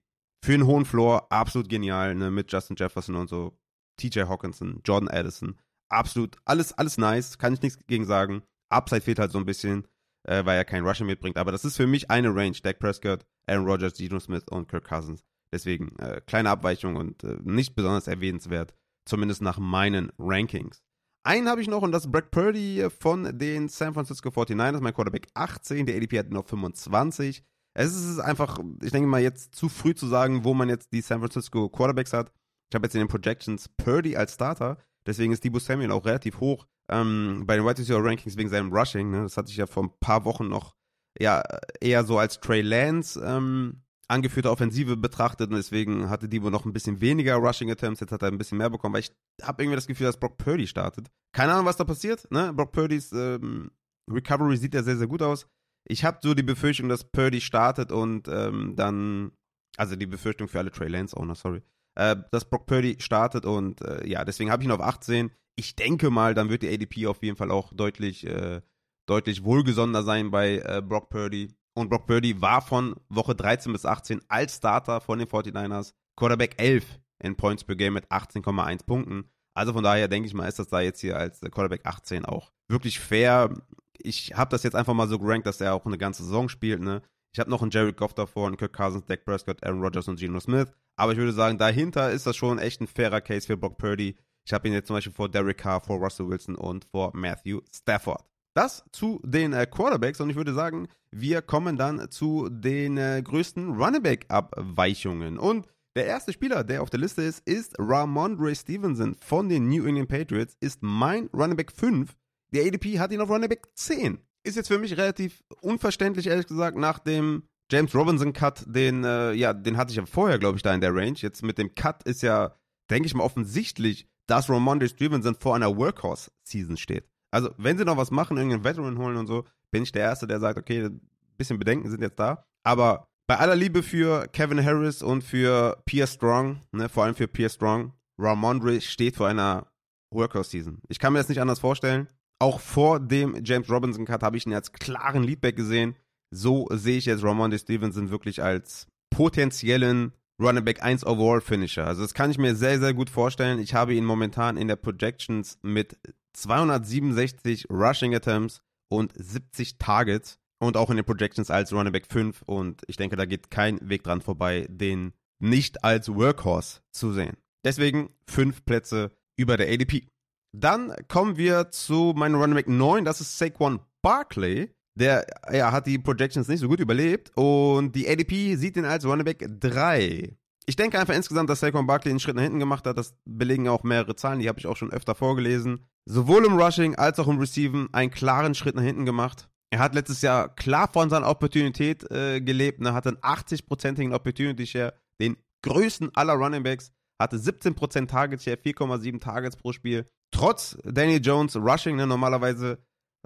für einen hohen Floor absolut genial, ne, mit Justin Jefferson und so. TJ Hawkinson, Jordan Addison. Absolut, alles, alles nice, kann ich nichts gegen sagen. Upside fehlt halt so ein bisschen äh, weil er kein Rushing mitbringt. Aber das ist für mich eine Range. Dak Prescott, Aaron Rodgers, Geno Smith und Kirk Cousins. Deswegen äh, kleine Abweichung und äh, nicht besonders erwähnenswert, zumindest nach meinen Rankings. Einen habe ich noch und das ist Brad Purdy von den San Francisco 49ers, mein Quarterback 18, der ADP hat noch 25. Es ist einfach, ich denke mal, jetzt zu früh zu sagen, wo man jetzt die San Francisco Quarterbacks hat. Ich habe jetzt in den Projections Purdy als Starter, deswegen ist Debo Samuel auch relativ hoch ähm, bei den Wide Receiver Rankings wegen seinem Rushing. Ne? Das hatte ich ja vor ein paar Wochen noch ja, eher so als Trey Lance ähm, angeführte Offensive betrachtet und deswegen hatte Debo noch ein bisschen weniger Rushing Attempts. Jetzt hat er ein bisschen mehr bekommen, weil ich habe irgendwie das Gefühl, dass Brock Purdy startet. Keine Ahnung, was da passiert. Ne? Brock Purdys ähm, Recovery sieht ja sehr, sehr gut aus. Ich habe so die Befürchtung, dass Purdy startet und ähm, dann, also die Befürchtung für alle Trey Lance-Owner, sorry, äh, dass Brock Purdy startet und äh, ja, deswegen habe ich ihn auf 18 ich denke mal, dann wird die ADP auf jeden Fall auch deutlich, äh, deutlich wohlgesonnener sein bei äh, Brock Purdy. Und Brock Purdy war von Woche 13 bis 18 als Starter von den 49ers Quarterback 11 in Points per Game mit 18,1 Punkten. Also von daher denke ich mal, ist das da jetzt hier als Quarterback 18 auch wirklich fair. Ich habe das jetzt einfach mal so gerankt, dass er auch eine ganze Saison spielt. Ne? Ich habe noch einen Jared Goff davor, einen Kirk Cousins, Dak Prescott, Aaron Rodgers und Geno Smith. Aber ich würde sagen, dahinter ist das schon echt ein fairer Case für Brock Purdy. Ich habe ihn jetzt zum Beispiel vor Derek Carr, vor Russell Wilson und vor Matthew Stafford. Das zu den äh, Quarterbacks und ich würde sagen, wir kommen dann zu den äh, größten Running Back Abweichungen. Und der erste Spieler, der auf der Liste ist, ist Ramondre Stevenson von den New England Patriots, ist mein Running Back 5. Der ADP hat ihn auf Running Back 10. Ist jetzt für mich relativ unverständlich, ehrlich gesagt, nach dem James Robinson Cut, den, äh, ja, den hatte ich ja vorher, glaube ich, da in der Range. Jetzt mit dem Cut ist ja, denke ich mal, offensichtlich, dass Ramondre Stevenson vor einer Workhorse-Season steht. Also, wenn sie noch was machen, irgendeinen Veteran holen und so, bin ich der Erste, der sagt, okay, ein bisschen Bedenken sind jetzt da. Aber bei aller Liebe für Kevin Harris und für Pierre Strong, ne, vor allem für Pierre Strong, Ramondre steht vor einer Workhorse-Season. Ich kann mir das nicht anders vorstellen. Auch vor dem James Robinson Cut habe ich ihn als klaren Leadback gesehen. So sehe ich jetzt Ramondre Stevenson wirklich als potenziellen Running Back 1 Overall Finisher. Also das kann ich mir sehr, sehr gut vorstellen. Ich habe ihn momentan in der Projections mit 267 Rushing Attempts und 70 Targets und auch in den Projections als Running Back 5 und ich denke, da geht kein Weg dran vorbei, den nicht als Workhorse zu sehen. Deswegen fünf Plätze über der ADP. Dann kommen wir zu meinem Running Back 9, das ist Saquon Barkley. Der ja, hat die Projections nicht so gut überlebt und die ADP sieht ihn als Runnerback 3. Ich denke einfach insgesamt, dass Saquon Barkley einen Schritt nach hinten gemacht hat. Das belegen auch mehrere Zahlen, die habe ich auch schon öfter vorgelesen. Sowohl im Rushing als auch im Receiven einen klaren Schritt nach hinten gemacht. Er hat letztes Jahr klar von seiner Opportunität äh, gelebt. Er hatte einen 80-prozentigen Opportunity Share, den größten aller Running Backs. hatte 17% Target Share, 4,7 Targets pro Spiel. Trotz Daniel Jones Rushing, ne, normalerweise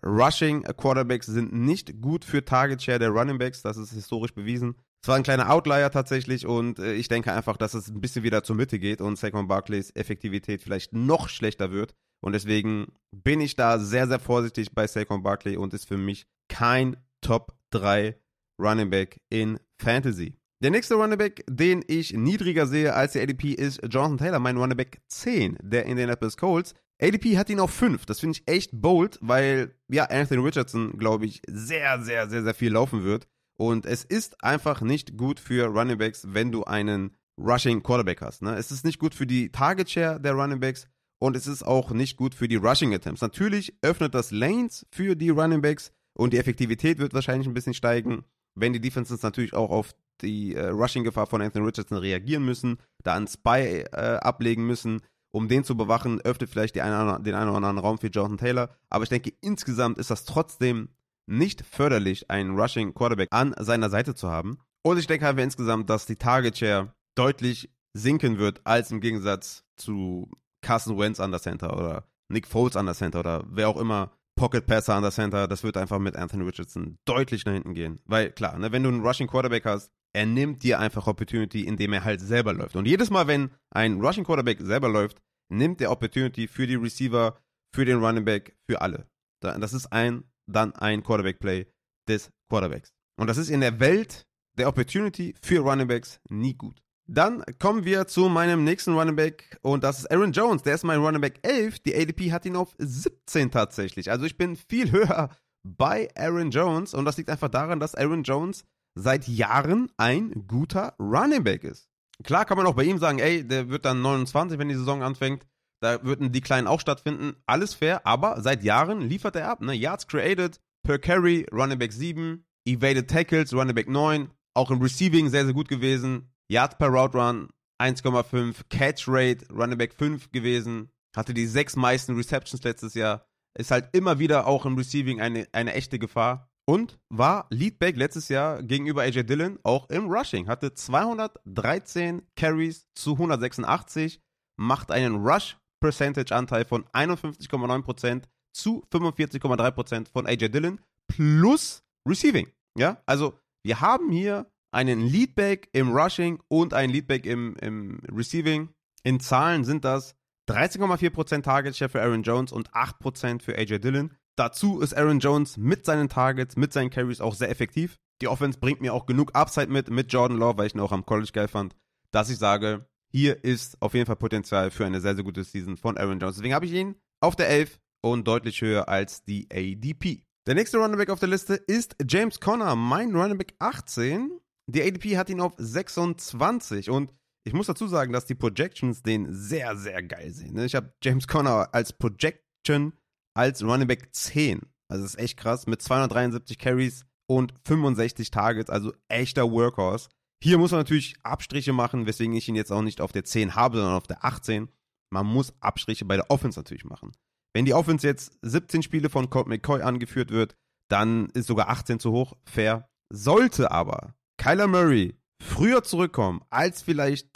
Rushing Quarterbacks sind nicht gut für Target Share der Running Backs, das ist historisch bewiesen. Es war ein kleiner Outlier tatsächlich und äh, ich denke einfach, dass es ein bisschen wieder zur Mitte geht und Saquon Barclays Effektivität vielleicht noch schlechter wird. Und deswegen bin ich da sehr, sehr vorsichtig bei Saquon Barkley und ist für mich kein Top 3 Running Back in Fantasy. Der nächste Running Back, den ich niedriger sehe als der ADP, ist Jonathan Taylor, mein Running Back 10 der Indianapolis Colts. ADP hat ihn auf 5. Das finde ich echt bold, weil ja, Anthony Richardson, glaube ich, sehr, sehr, sehr, sehr viel laufen wird. Und es ist einfach nicht gut für Running Backs, wenn du einen Rushing Quarterback hast. Ne? Es ist nicht gut für die Target Share der Running Backs und es ist auch nicht gut für die Rushing Attempts. Natürlich öffnet das Lanes für die Running Backs und die Effektivität wird wahrscheinlich ein bisschen steigen, wenn die Defenses natürlich auch auf die äh, Rushing-Gefahr von Anthony Richardson reagieren müssen, da einen Spy äh, ablegen müssen, um den zu bewachen, öffnet vielleicht eine, den einen oder anderen Raum für Jonathan Taylor. Aber ich denke, insgesamt ist das trotzdem nicht förderlich, einen Rushing Quarterback an seiner Seite zu haben. Und ich denke halt insgesamt, dass die Target Share deutlich sinken wird, als im Gegensatz zu Carson Wentz an der Center oder Nick Foles an der Center oder wer auch immer Pocket Passer an der Center, das wird einfach mit Anthony Richardson deutlich nach hinten gehen. Weil klar, ne, wenn du einen Rushing Quarterback hast, er nimmt dir einfach Opportunity, indem er halt selber läuft. Und jedes Mal, wenn ein Rushing Quarterback selber läuft, nimmt er Opportunity für die Receiver, für den Running Back, für alle. Das ist ein, dann ein Quarterback Play des Quarterbacks. Und das ist in der Welt der Opportunity für Running Backs nie gut. Dann kommen wir zu meinem nächsten Running Back und das ist Aaron Jones. Der ist mein Running Back 11. Die ADP hat ihn auf 17 tatsächlich. Also ich bin viel <laughs> höher bei Aaron Jones und das liegt einfach daran, dass Aaron Jones seit Jahren ein guter Running Back ist. Klar kann man auch bei ihm sagen, ey, der wird dann 29, wenn die Saison anfängt. Da würden die Kleinen auch stattfinden. Alles fair, aber seit Jahren liefert er ab. Ne? Yards created, per carry, Running Back 7, evaded tackles, Running Back 9. Auch im Receiving sehr, sehr gut gewesen. Yards per Route Run 1,5, Catch Rate Running Back 5 gewesen, hatte die sechs meisten Receptions letztes Jahr, ist halt immer wieder auch im Receiving eine, eine echte Gefahr und war Leadback letztes Jahr gegenüber AJ Dillon auch im Rushing, hatte 213 Carries zu 186, macht einen Rush Percentage Anteil von 51,9% zu 45,3% von AJ Dillon plus Receiving. Ja, also wir haben hier einen Leadback im Rushing und einen Leadback im, im Receiving. In Zahlen sind das 13,4% Target Share für Aaron Jones und 8% für AJ Dillon. Dazu ist Aaron Jones mit seinen Targets, mit seinen Carries auch sehr effektiv. Die Offense bringt mir auch genug Upside mit, mit Jordan Love, weil ich ihn auch am College geil fand, dass ich sage, hier ist auf jeden Fall Potenzial für eine sehr, sehr gute Season von Aaron Jones. Deswegen habe ich ihn auf der 11 und deutlich höher als die ADP. Der nächste Running Back auf der Liste ist James Conner, mein Running Back 18. Die ADP hat ihn auf 26 und ich muss dazu sagen, dass die Projections den sehr, sehr geil sehen. Ne? Ich habe James Conner als Projection als Running Back 10. Also das ist echt krass. Mit 273 Carries und 65 Targets, also echter Workhorse. Hier muss man natürlich Abstriche machen, weswegen ich ihn jetzt auch nicht auf der 10 habe, sondern auf der 18. Man muss Abstriche bei der Offense natürlich machen. Wenn die Offense jetzt 17 Spiele von Colt McCoy angeführt wird, dann ist sogar 18 zu hoch, fair. Sollte aber Kyler Murray früher zurückkommen als vielleicht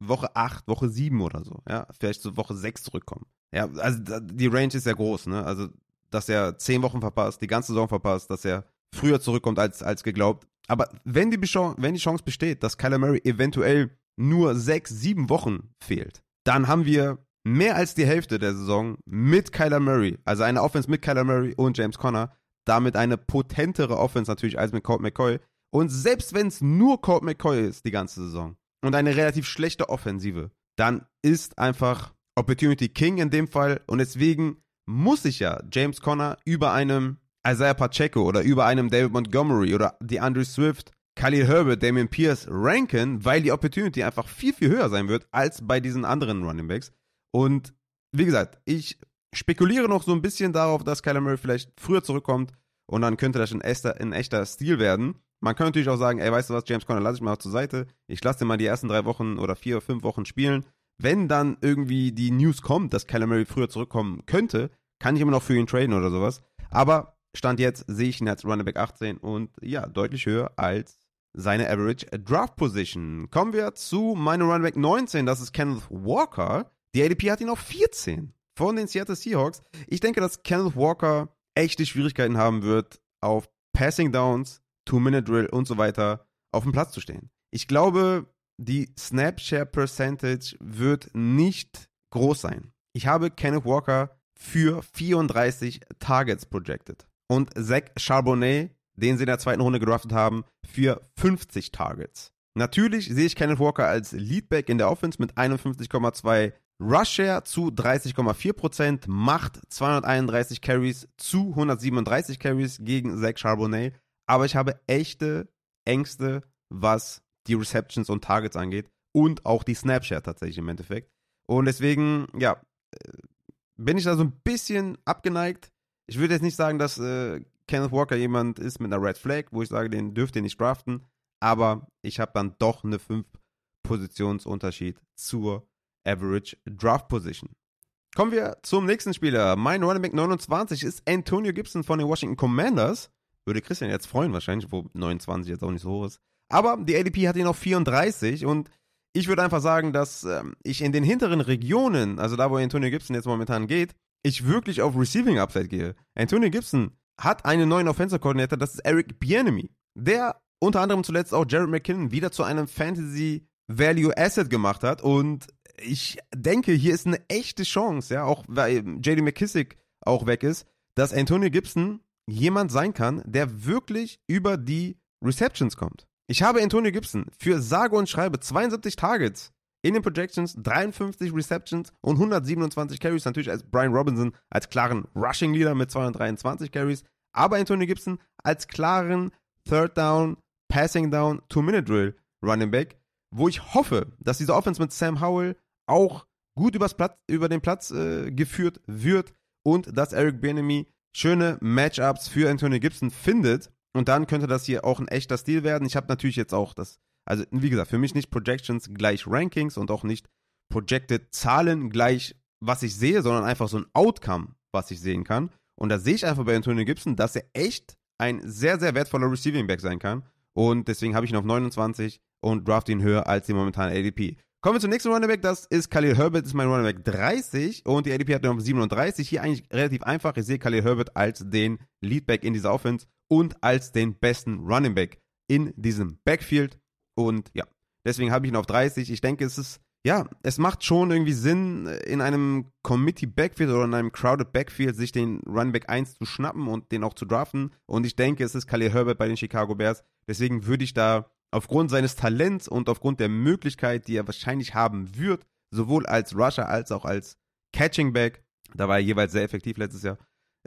Woche 8, Woche 7 oder so, ja, vielleicht so Woche 6 zurückkommen. Ja, also die Range ist ja groß, ne? Also, dass er 10 Wochen verpasst, die ganze Saison verpasst, dass er früher zurückkommt als, als geglaubt. Aber wenn die, wenn die Chance besteht, dass Kyler Murray eventuell nur 6, 7 Wochen fehlt, dann haben wir mehr als die Hälfte der Saison mit Kyler Murray, also eine Offense mit Kyler Murray und James Conner, damit eine potentere Offense natürlich als mit Colt McCoy, und selbst wenn es nur Colt McCoy ist die ganze Saison und eine relativ schlechte Offensive, dann ist einfach Opportunity King in dem Fall. Und deswegen muss ich ja James Conner über einem Isaiah Pacheco oder über einem David Montgomery oder die Andrew Swift, Khalil Herbert, Damian Pierce ranken, weil die Opportunity einfach viel, viel höher sein wird als bei diesen anderen Running Backs. Und wie gesagt, ich spekuliere noch so ein bisschen darauf, dass Kyler Murray vielleicht früher zurückkommt und dann könnte das ein echter, ein echter Stil werden. Man kann natürlich auch sagen, ey, weißt du was, James Conner, lass ich mal zur Seite. Ich lasse den mal die ersten drei Wochen oder vier, fünf Wochen spielen. Wenn dann irgendwie die News kommt, dass Kyler Murray früher zurückkommen könnte, kann ich immer noch für ihn traden oder sowas. Aber Stand jetzt sehe ich ihn als Running Back 18 und ja, deutlich höher als seine Average Draft Position. Kommen wir zu meinem Runback 19, das ist Kenneth Walker. Die ADP hat ihn auf 14 von den Seattle Seahawks. Ich denke, dass Kenneth Walker echte Schwierigkeiten haben wird, auf Passing Downs, Two-Minute-Drill und so weiter auf dem Platz zu stehen. Ich glaube, die Snapshare Percentage wird nicht groß sein. Ich habe Kenneth Walker für 34 Targets projected und Zach Charbonnet, den sie in der zweiten Runde gedraftet haben, für 50 Targets. Natürlich sehe ich Kenneth Walker als Leadback in der Offense mit 51,2 Rush-Share zu 30,4%, macht 231 Carries zu 137 Carries gegen Zach Charbonnet. Aber ich habe echte Ängste, was die Receptions und Targets angeht und auch die Snapshare tatsächlich im Endeffekt. Und deswegen, ja, äh, bin ich da so ein bisschen abgeneigt. Ich würde jetzt nicht sagen, dass äh, Kenneth Walker jemand ist mit einer Red Flag, wo ich sage, den dürft ihr nicht draften. Aber ich habe dann doch eine 5-Positionsunterschied zur Average Draft Position. Kommen wir zum nächsten Spieler. Mein Running Back 29 ist Antonio Gibson von den Washington Commanders. Würde Christian jetzt freuen wahrscheinlich, wo 29 jetzt auch nicht so hoch ist. Aber die ADP hat ihn auf 34 und ich würde einfach sagen, dass ähm, ich in den hinteren Regionen, also da, wo Antonio Gibson jetzt momentan geht, ich wirklich auf Receiving Upside gehe. Antonio Gibson hat einen neuen Offensive Coordinator, das ist Eric Bienemy, der unter anderem zuletzt auch Jared McKinnon wieder zu einem Fantasy Value Asset gemacht hat und ich denke, hier ist eine echte Chance, ja, auch weil JD McKissick auch weg ist, dass Antonio Gibson jemand sein kann, der wirklich über die Receptions kommt. Ich habe Antonio Gibson für sage und schreibe 72 Targets in den Projections, 53 Receptions und 127 Carries. Natürlich als Brian Robinson als klaren Rushing Leader mit 223 Carries, aber Antonio Gibson als klaren Third Down, Passing Down, Two-Minute Drill Running Back, wo ich hoffe, dass diese Offense mit Sam Howell auch gut übers Platz, über den Platz äh, geführt wird und dass Eric Bienemy schöne Matchups für Antonio Gibson findet. Und dann könnte das hier auch ein echter Stil werden. Ich habe natürlich jetzt auch das, also wie gesagt, für mich nicht Projections gleich Rankings und auch nicht Projected Zahlen gleich, was ich sehe, sondern einfach so ein Outcome, was ich sehen kann. Und da sehe ich einfach bei Antonio Gibson, dass er echt ein sehr, sehr wertvoller Receiving Back sein kann. Und deswegen habe ich ihn auf 29 und draft ihn höher als die momentane ADP. Kommen wir zum nächsten Running Back, das ist Khalil Herbert, ist mein Running Back 30 und die ADP hat noch 37. Hier eigentlich relativ einfach. Ich sehe Khalil Herbert als den Leadback in dieser Offense und als den besten Running Back in diesem Backfield. Und ja, deswegen habe ich ihn auf 30. Ich denke, es ist, ja, es macht schon irgendwie Sinn, in einem Committee Backfield oder in einem Crowded Backfield sich den Running Back 1 zu schnappen und den auch zu draften. Und ich denke, es ist Khalil Herbert bei den Chicago Bears. Deswegen würde ich da aufgrund seines Talents und aufgrund der Möglichkeit, die er wahrscheinlich haben wird, sowohl als Rusher als auch als Catching Back, da war er jeweils sehr effektiv letztes Jahr,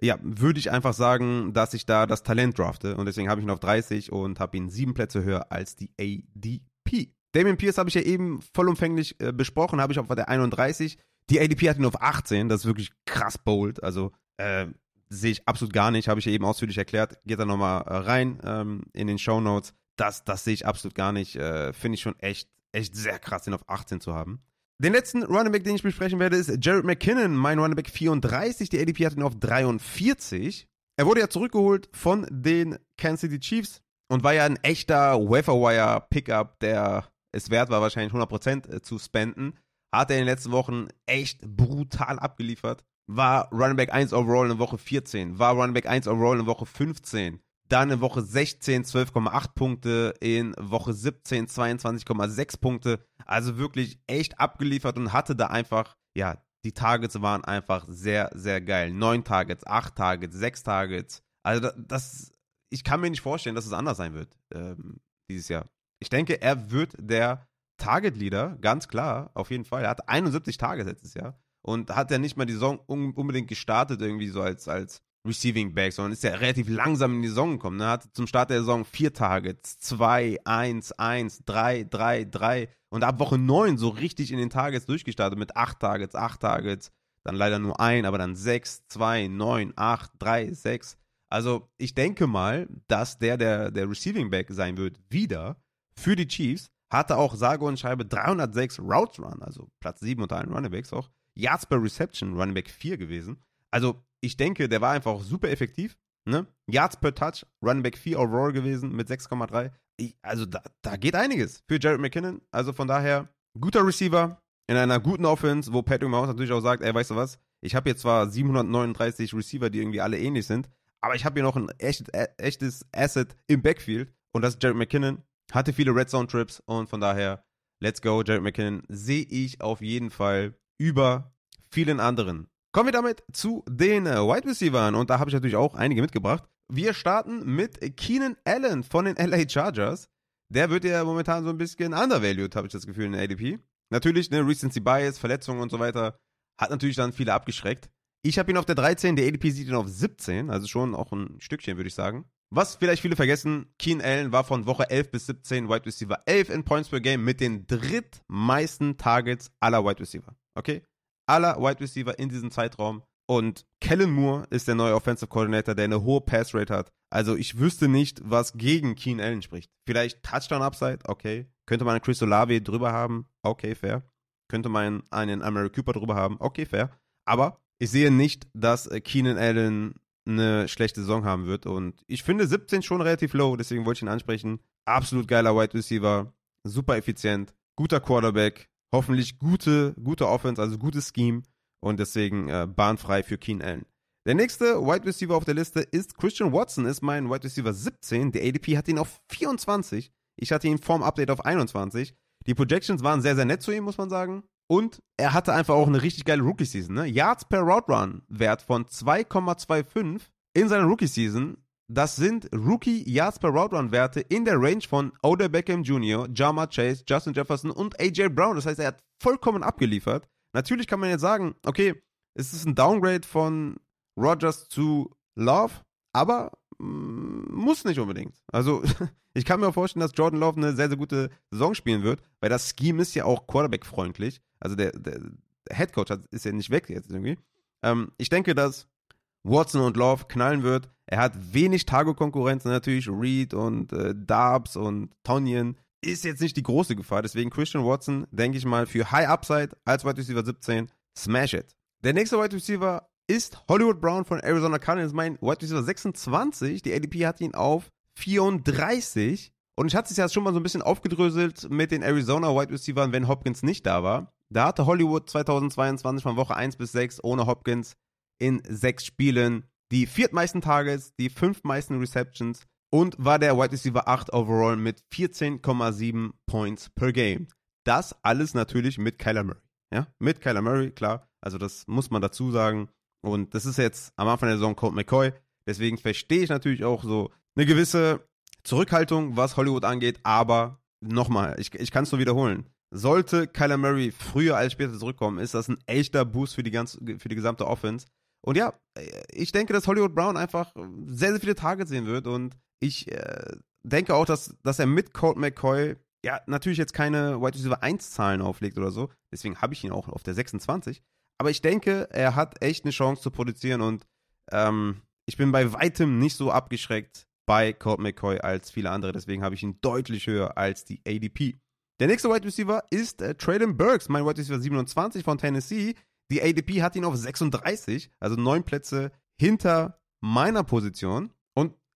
ja, würde ich einfach sagen, dass ich da das Talent drafte und deswegen habe ich ihn auf 30 und habe ihn sieben Plätze höher als die ADP. Damien Pierce habe ich ja eben vollumfänglich äh, besprochen, habe ich auf der 31. Die ADP hat ihn auf 18, das ist wirklich krass bold, also äh, sehe ich absolut gar nicht, habe ich ja eben ausführlich erklärt. Geht da nochmal äh, rein ähm, in den Show Notes das, das sehe ich absolut gar nicht. Äh, Finde ich schon echt, echt sehr krass, den auf 18 zu haben. Den letzten Running Back, den ich besprechen werde, ist Jared McKinnon, mein Running Back 34. Die ADP hat ihn auf 43. Er wurde ja zurückgeholt von den Kansas City Chiefs und war ja ein echter Wire Pickup, der es wert war, wahrscheinlich 100% äh, zu spenden. Hat er in den letzten Wochen echt brutal abgeliefert. War Running Back 1 overall in Woche 14. War Running Back 1 overall in Woche 15. Dann in Woche 16 12,8 Punkte, in Woche 17 22,6 Punkte. Also wirklich echt abgeliefert und hatte da einfach, ja, die Targets waren einfach sehr, sehr geil. Neun Targets, acht Targets, sechs Targets. Also das, ich kann mir nicht vorstellen, dass es anders sein wird ähm, dieses Jahr. Ich denke, er wird der Target Leader, ganz klar, auf jeden Fall. Er hat 71 Targets letztes Jahr und hat ja nicht mal die Saison unbedingt gestartet, irgendwie so als, als Receiving Back, sondern ist ja relativ langsam in die Saison gekommen. Ne? Hatte zum Start der Saison vier Targets, zwei, eins, eins, drei, drei, drei und ab Woche neun so richtig in den Targets durchgestartet mit acht Targets, acht Targets, dann leider nur ein, aber dann sechs, zwei, neun, acht, drei, sechs. Also ich denke mal, dass der, der der Receiving Back sein wird, wieder für die Chiefs, hatte auch sage und schreibe 306 Routes Run, also Platz 7 unter allen Running Backs auch. Yards per Reception, Running Back 4 gewesen. Also ich denke, der war einfach super effektiv. Ne? Yards per Touch, Running Back 4 overall gewesen mit 6,3. also da, da geht einiges für Jared McKinnon. Also von daher, guter Receiver in einer guten Offense, wo Patrick Mahomes natürlich auch sagt, ey, weißt du was, ich habe jetzt zwar 739 Receiver, die irgendwie alle ähnlich sind, aber ich habe hier noch ein echtes, echtes Asset im Backfield und das ist Jared McKinnon. Hatte viele Red Zone Trips und von daher, let's go, Jared McKinnon sehe ich auf jeden Fall über vielen anderen. Kommen wir damit zu den äh, Wide Receivers und da habe ich natürlich auch einige mitgebracht. Wir starten mit Keenan Allen von den LA Chargers. Der wird ja momentan so ein bisschen undervalued, habe ich das Gefühl, in der ADP. Natürlich, ne, Recency Bias, Verletzungen und so weiter, hat natürlich dann viele abgeschreckt. Ich habe ihn auf der 13, der ADP sieht ihn auf 17, also schon auch ein Stückchen, würde ich sagen. Was vielleicht viele vergessen, Keen Allen war von Woche 11 bis 17 Wide Receiver 11 in Points per Game mit den drittmeisten Targets aller Wide Receiver. Okay? Aller Wide Receiver in diesem Zeitraum. Und Kellen Moore ist der neue Offensive Coordinator, der eine hohe Pass Rate hat. Also ich wüsste nicht, was gegen Keen Allen spricht. Vielleicht Touchdown Upside, okay. Könnte man einen Chris Olave drüber haben, okay, fair. Könnte man einen Amari Cooper drüber haben, okay, fair. Aber ich sehe nicht, dass äh, Keenan Allen eine schlechte Saison haben wird. Und ich finde 17 schon relativ low, deswegen wollte ich ihn ansprechen. Absolut geiler Wide Receiver, super effizient, guter Quarterback, hoffentlich gute, gute Offense, also gutes Scheme. Und deswegen äh, bahnfrei für Keen Allen. Der nächste Wide Receiver auf der Liste ist Christian Watson, ist mein Wide Receiver 17. Der ADP hat ihn auf 24. Ich hatte ihn vorm Update auf 21. Die Projections waren sehr, sehr nett zu ihm, muss man sagen. Und er hatte einfach auch eine richtig geile Rookie-Season. Ne? Yards per Route Run Wert von 2,25 in seiner Rookie-Season. Das sind Rookie Yards per Route Werte in der Range von Odell Beckham Jr., Jama Chase, Justin Jefferson und AJ Brown. Das heißt, er hat vollkommen abgeliefert. Natürlich kann man jetzt sagen, okay, es ist ein Downgrade von Rogers zu Love, aber mm, muss nicht unbedingt. Also, <laughs> ich kann mir auch vorstellen, dass Jordan Love eine sehr, sehr gute Saison spielen wird, weil das Scheme ist ja auch Quarterback-freundlich. Also, der, der, der Head Coach ist ja nicht weg jetzt irgendwie. Ähm, ich denke, dass Watson und Love knallen wird. Er hat wenig Tago-Konkurrenz natürlich. Reed und äh, Darbs und Tonyan ist jetzt nicht die große Gefahr. Deswegen Christian Watson, denke ich mal, für High Upside als Wide Receiver 17. Smash it. Der nächste Wide Receiver ist Hollywood Brown von Arizona Cardinals, mein Wide Receiver 26. Die ADP hat ihn auf 34. Und ich hatte es ja schon mal so ein bisschen aufgedröselt mit den Arizona Wide Receivers, wenn Hopkins nicht da war. Da hatte Hollywood 2022 von Woche 1 bis 6 ohne Hopkins in sechs Spielen die viertmeisten Targets, die fünftmeisten Receptions und war der Wide Receiver 8 overall mit 14,7 Points per Game. Das alles natürlich mit Kyler Murray. Ja, mit Kyler Murray, klar. Also das muss man dazu sagen. Und das ist jetzt am Anfang der Saison Colt McCoy. Deswegen verstehe ich natürlich auch so eine gewisse Zurückhaltung, was Hollywood angeht. Aber nochmal, ich, ich kann es nur wiederholen. Sollte Kyler Murray früher als später zurückkommen, ist das ein echter Boost für die, ganze, für die gesamte Offense. Und ja, ich denke, dass Hollywood Brown einfach sehr, sehr viele Targets sehen wird. Und ich äh, denke auch, dass, dass er mit Colt McCoy ja natürlich jetzt keine White Receiver 1 Zahlen auflegt oder so. Deswegen habe ich ihn auch auf der 26. Aber ich denke, er hat echt eine Chance zu produzieren und ähm, ich bin bei weitem nicht so abgeschreckt bei Colt McCoy als viele andere. Deswegen habe ich ihn deutlich höher als die ADP. Der nächste Wide Receiver ist äh, Traylon Burks, mein Wide Receiver 27 von Tennessee. Die ADP hat ihn auf 36, also neun Plätze hinter meiner Position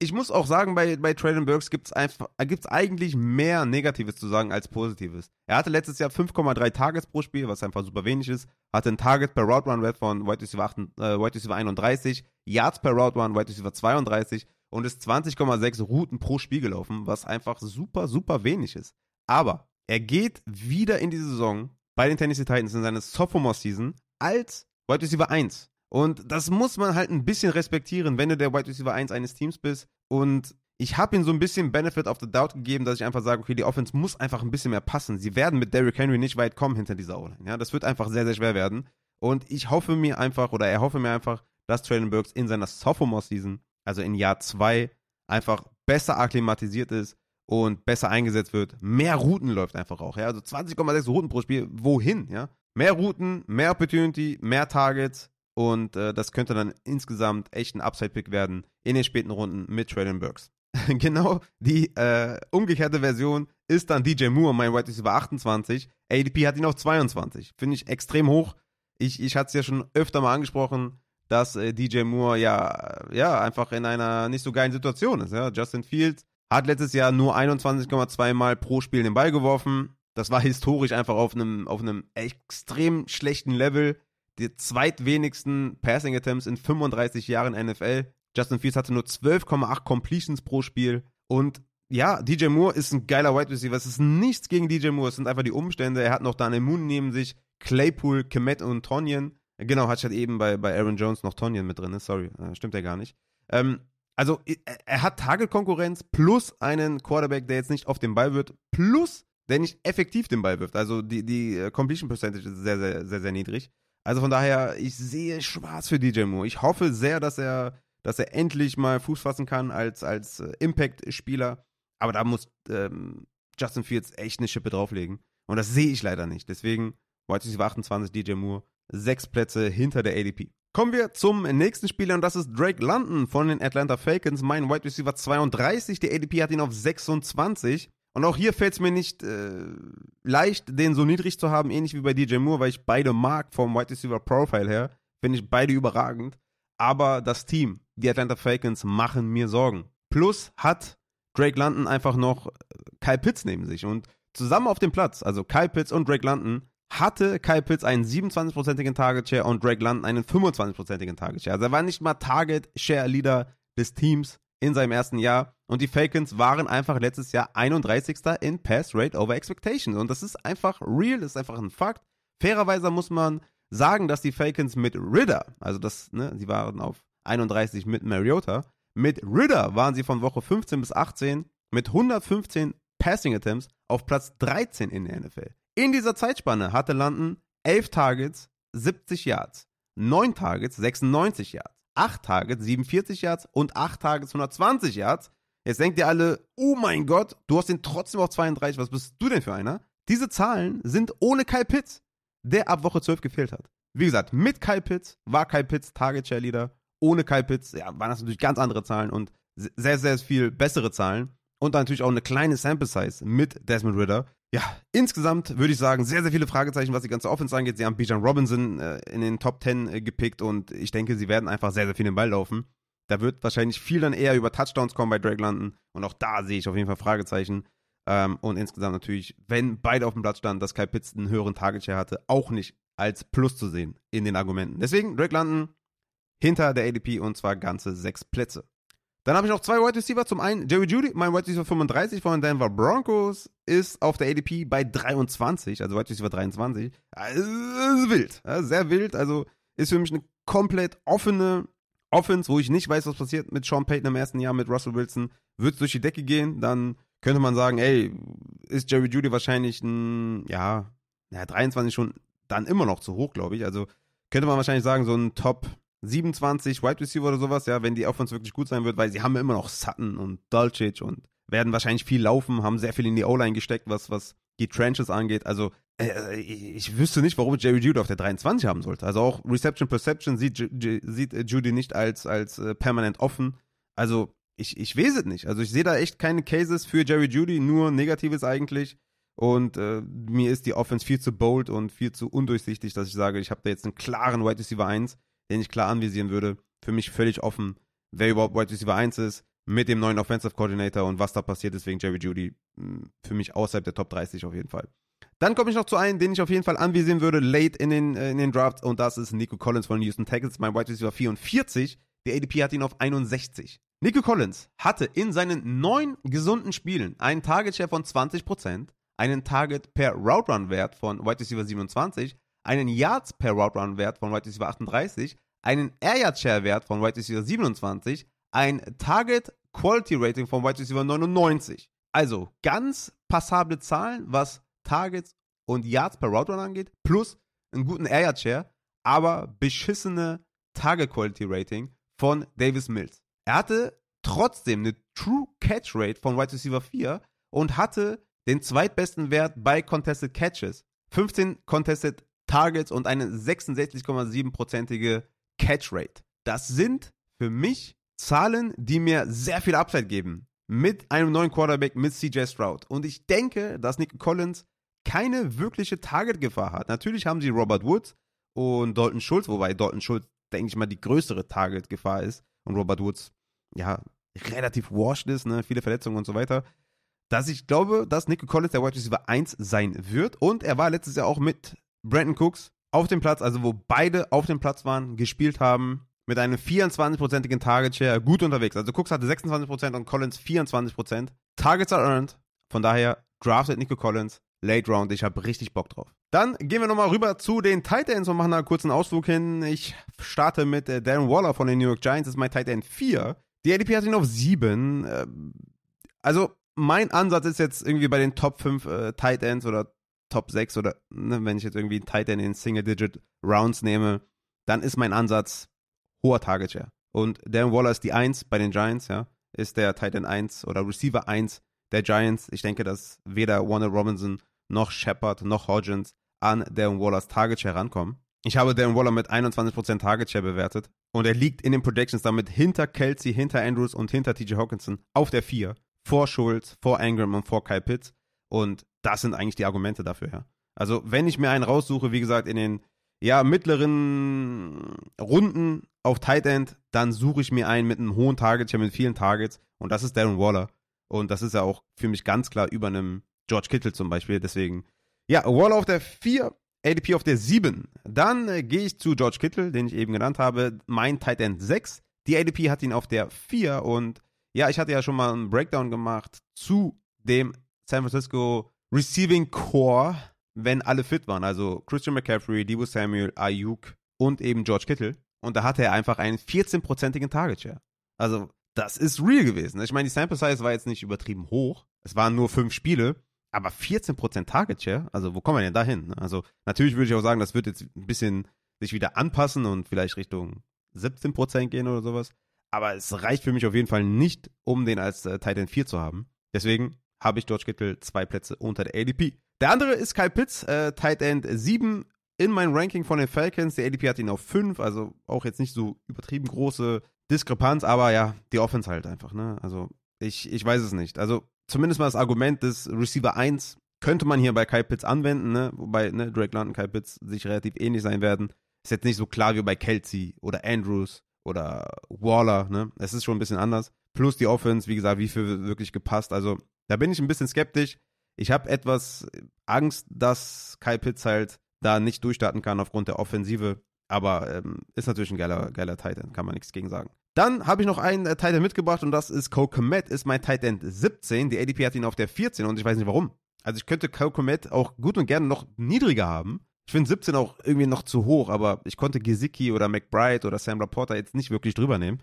ich muss auch sagen, bei, bei Traylon Burks gibt es gibt's eigentlich mehr Negatives zu sagen als Positives. Er hatte letztes Jahr 5,3 Targets pro Spiel, was einfach super wenig ist. Hatte ein Target per Route Run Red von White Receiver, 8, äh, Wide Receiver 31, Yards per Route Run, White Receiver 32 und ist 20,6 Routen pro Spiel gelaufen, was einfach super, super wenig ist. Aber er geht wieder in die Saison bei den Tennessee Titans in seiner Sophomore Season als Wide Receiver 1. Und das muss man halt ein bisschen respektieren, wenn du der Wide Receiver 1 eines Teams bist. Und ich habe ihm so ein bisschen Benefit of the Doubt gegeben, dass ich einfach sage, okay, die Offense muss einfach ein bisschen mehr passen. Sie werden mit Derrick Henry nicht weit kommen hinter dieser O-Line. Ja, das wird einfach sehr, sehr schwer werden. Und ich hoffe mir einfach, oder er hoffe mir einfach, dass Traylon Burks in seiner Sophomore-Season, also in Jahr 2, einfach besser akklimatisiert ist und besser eingesetzt wird. Mehr Routen läuft einfach auch. Ja? Also 20,6 Routen pro Spiel. Wohin? Ja? Mehr Routen, mehr Opportunity, mehr Targets, und äh, das könnte dann insgesamt echt ein Upside-Pick werden in den späten Runden mit Traylon Burks. <laughs> genau die äh, umgekehrte Version ist dann DJ Moore, mein White Receiver 28. ADP hat ihn auf 22. Finde ich extrem hoch. Ich, ich hatte es ja schon öfter mal angesprochen, dass äh, DJ Moore ja, ja einfach in einer nicht so geilen Situation ist. Ja? Justin Fields hat letztes Jahr nur 21,2 Mal pro Spiel den Ball geworfen. Das war historisch einfach auf einem, auf einem extrem schlechten Level. Die zweitwenigsten Passing Attempts in 35 Jahren NFL. Justin Fields hatte nur 12,8 Completions pro Spiel. Und ja, DJ Moore ist ein geiler Wide Receiver. Es ist nichts gegen DJ Moore. Es sind einfach die Umstände. Er hat noch Daniel Moon neben sich, Claypool, Kemet und Tonyan. Genau, hat halt eben bei, bei Aaron Jones noch Tonyan mit drin. Sorry, äh, stimmt ja gar nicht. Ähm, also, er hat Target-Konkurrenz plus einen Quarterback, der jetzt nicht auf den Ball wird, plus der nicht effektiv den Ball wirft. Also, die, die äh, Completion Percentage ist sehr, sehr, sehr, sehr niedrig. Also von daher, ich sehe schwarz für DJ Moore. Ich hoffe sehr, dass er, dass er endlich mal Fuß fassen kann als, als äh, Impact-Spieler. Aber da muss ähm, Justin Fields echt eine Schippe drauflegen. Und das sehe ich leider nicht. Deswegen, White Receiver 28, DJ Moore, sechs Plätze hinter der ADP. Kommen wir zum nächsten Spieler und das ist Drake London von den Atlanta Falcons. Mein Wide Receiver 32, die ADP hat ihn auf 26. Und auch hier fällt es mir nicht äh, leicht, den so niedrig zu haben, ähnlich wie bei DJ Moore, weil ich beide mag vom Wide Receiver Profile her. Finde ich beide überragend. Aber das Team, die Atlanta Falcons, machen mir Sorgen. Plus hat Drake London einfach noch äh, Kyle Pitts neben sich. Und zusammen auf dem Platz, also Kyle Pitts und Drake London, hatte Kyle Pitts einen 27-prozentigen Target Share und Drake London einen 25-prozentigen Target Share. Also er war nicht mal Target Share Leader des Teams in seinem ersten Jahr. Und die Falcons waren einfach letztes Jahr 31. in Pass Rate over Expectations. Und das ist einfach real, das ist einfach ein Fakt. Fairerweise muss man sagen, dass die Falcons mit Ridder, also das, ne, sie waren auf 31 mit Mariota, mit Ridder waren sie von Woche 15 bis 18 mit 115 Passing Attempts auf Platz 13 in der NFL. In dieser Zeitspanne hatte London 11 Targets, 70 Yards, 9 Targets, 96 Yards, 8 Targets, 47 Yards und 8 Targets, 120 Yards. Jetzt denkt ihr alle, oh mein Gott, du hast ihn trotzdem auf 32, was bist du denn für einer? Diese Zahlen sind ohne Kyle Pitts, der ab Woche 12 gefehlt hat. Wie gesagt, mit Kyle Pitts war Kyle Pitts Target Share Leader. Ohne Kyle Pitts, ja, waren das natürlich ganz andere Zahlen und sehr, sehr viel bessere Zahlen. Und natürlich auch eine kleine Sample Size mit Desmond Ritter. Ja, insgesamt würde ich sagen, sehr, sehr viele Fragezeichen, was die ganze Offense angeht. Sie haben Bijan Robinson äh, in den Top 10 äh, gepickt und ich denke, sie werden einfach sehr, sehr viel den Ball laufen. Da wird wahrscheinlich viel dann eher über Touchdowns kommen bei Drake London und auch da sehe ich auf jeden Fall Fragezeichen. Ähm, und insgesamt natürlich, wenn beide auf dem Platz standen, dass Kyle Pitts einen höheren Target Share hatte, auch nicht als Plus zu sehen in den Argumenten. Deswegen Drake London hinter der ADP und zwar ganze sechs Plätze. Dann habe ich noch zwei Wide Receiver. Zum einen Jerry Judy, mein Wide Receiver 35 von den Denver Broncos, ist auf der ADP bei 23, also Wide Receiver 23. Also, ist wild, sehr wild. Also ist für mich eine komplett offene Offense, wo ich nicht weiß, was passiert mit Sean Payton im ersten Jahr, mit Russell Wilson. Wird es durch die Decke gehen, dann könnte man sagen, ey, ist Jerry Judy wahrscheinlich ein, ja, ja 23 schon dann immer noch zu hoch, glaube ich. Also könnte man wahrscheinlich sagen, so ein Top 27 Wide Receiver oder sowas, ja, wenn die Offense wirklich gut sein wird, weil sie haben immer noch Sutton und Dulcich und werden wahrscheinlich viel laufen, haben sehr viel in die O-Line gesteckt, was, was die Trenches angeht. Also ich wüsste nicht, warum Jerry Judy auf der 23 haben sollte. Also auch Reception Perception sieht, sieht Judy nicht als, als äh, permanent offen. Also ich, ich weiß es nicht. Also ich sehe da echt keine Cases für Jerry Judy, nur Negatives eigentlich. Und äh, mir ist die Offense viel zu bold und viel zu undurchsichtig, dass ich sage, ich habe da jetzt einen klaren Wide Receiver 1 den ich klar anvisieren würde. Für mich völlig offen, wer überhaupt Wide Receiver 1 ist, mit dem neuen Offensive Coordinator und was da passiert ist wegen Jerry Judy. Für mich außerhalb der Top 30 auf jeden Fall. Dann komme ich noch zu einem, den ich auf jeden Fall anvisieren würde, late in den, äh, in den Drafts, und das ist Nico Collins von Houston Texans, mein Wide Receiver 44. Der ADP hat ihn auf 61. Nico Collins hatte in seinen neun gesunden Spielen einen Target Share von 20%, einen Target per Route Run Wert von Wide Receiver 27, einen Yards per Route Run Wert von Wide Receiver 38, einen Air Yard Share Wert von Wide Receiver 27, ein Target Quality Rating von Wide Receiver 99. Also ganz passable Zahlen, was Targets und Yards per Route Run angeht, plus einen guten Air Yard Share, aber beschissene Target Quality Rating von Davis Mills. Er hatte trotzdem eine True Catch Rate von Wide Receiver 4 und hatte den zweitbesten Wert bei Contested Catches. 15 Contested Targets und eine 66,7-prozentige Catch Rate. Das sind für mich Zahlen, die mir sehr viel Upside geben. Mit einem neuen Quarterback, mit CJ Stroud. Und ich denke, dass Nick Collins keine wirkliche Target-Gefahr hat. Natürlich haben sie Robert Woods und Dalton Schultz, wobei Dalton Schultz, denke ich mal, die größere Target-Gefahr ist. Und Robert Woods, ja, relativ washed ist, ne? viele Verletzungen und so weiter, dass ich glaube, dass Nico Collins der Wide Receiver 1 sein wird. Und er war letztes Jahr auch mit Brandon Cooks auf dem Platz, also wo beide auf dem Platz waren, gespielt haben, mit einem 24-prozentigen Target Share gut unterwegs. Also Cooks hatte 26% und Collins 24%. Targets are earned. Von daher drafted Nico Collins. Late Round, ich habe richtig Bock drauf. Dann gehen wir nochmal rüber zu den Tight Ends und machen einen kurzen Ausflug hin. Ich starte mit äh, Darren Waller von den New York Giants, das ist mein Tight End 4. Die ADP hat ihn auf 7. Ähm, also mein Ansatz ist jetzt irgendwie bei den Top 5 äh, Tight Ends oder Top 6 oder ne, wenn ich jetzt irgendwie einen Tight End in Single-Digit Rounds nehme, dann ist mein Ansatz hoher Target Share. Und Darren Waller ist die 1 bei den Giants, ja, ist der Tight End 1 oder Receiver 1 der Giants. Ich denke, dass weder Warner Robinson noch Shepard noch Hodgins an Darren Wallers Target Share rankommen. Ich habe Darren Waller mit 21% Target Share bewertet und er liegt in den Projections damit hinter Kelsey, hinter Andrews und hinter TJ Hawkinson auf der 4, vor Schulz, vor Ingram und vor Kyle Pitts und das sind eigentlich die Argumente dafür, ja. Also, wenn ich mir einen raussuche, wie gesagt, in den ja, mittleren Runden auf Tight End, dann suche ich mir einen mit einem hohen Target Share, mit vielen Targets und das ist Darren Waller. Und das ist ja auch für mich ganz klar über einem George Kittle zum Beispiel. Deswegen, ja, Waller auf der 4, ADP auf der 7. Dann äh, gehe ich zu George Kittle, den ich eben genannt habe. Mein Tight End 6. Die ADP hat ihn auf der 4 und ja, ich hatte ja schon mal einen Breakdown gemacht zu dem San Francisco Receiving Core, wenn alle fit waren. Also Christian McCaffrey, Debo Samuel, Ayuk und eben George Kittle. Und da hatte er einfach einen 14-prozentigen Target Share. Also das ist real gewesen. Ich meine, die Sample Size war jetzt nicht übertrieben hoch. Es waren nur fünf Spiele. Aber 14% Target Share, also wo kommen wir denn da hin? Also natürlich würde ich auch sagen, das wird jetzt ein bisschen sich wieder anpassen und vielleicht Richtung 17% gehen oder sowas. Aber es reicht für mich auf jeden Fall nicht, um den als äh, Titan 4 zu haben. Deswegen habe ich George Kittle zwei Plätze unter der ADP. Der andere ist Kyle Pitts, äh, Tight End 7 in meinem Ranking von den Falcons. Der ADP hat ihn auf 5, also auch jetzt nicht so übertrieben große Diskrepanz, aber ja, die Offense halt einfach, ne? Also ich, ich weiß es nicht. Also zumindest mal das Argument des Receiver 1 könnte man hier bei Kyle Pitts anwenden, ne? wobei ne, Drake London und Kyle Pitts sich relativ ähnlich sein werden. Ist jetzt nicht so klar wie bei Kelsey oder Andrews oder Waller. Ne? Es ist schon ein bisschen anders. Plus die Offense, wie gesagt, wie viel wirklich gepasst. Also da bin ich ein bisschen skeptisch. Ich habe etwas Angst, dass Kyle Pitts halt da nicht durchstarten kann aufgrund der Offensive. Aber ähm, ist natürlich ein geiler, geiler Titan, kann man nichts gegen sagen. Dann habe ich noch einen äh, Titan mitgebracht und das ist Cole Komet, ist mein Titan 17. Die ADP hat ihn auf der 14 und ich weiß nicht warum. Also ich könnte Cole Komet auch gut und gerne noch niedriger haben. Ich finde 17 auch irgendwie noch zu hoch, aber ich konnte Gesicki oder McBride oder Sam Laporta jetzt nicht wirklich drüber nehmen.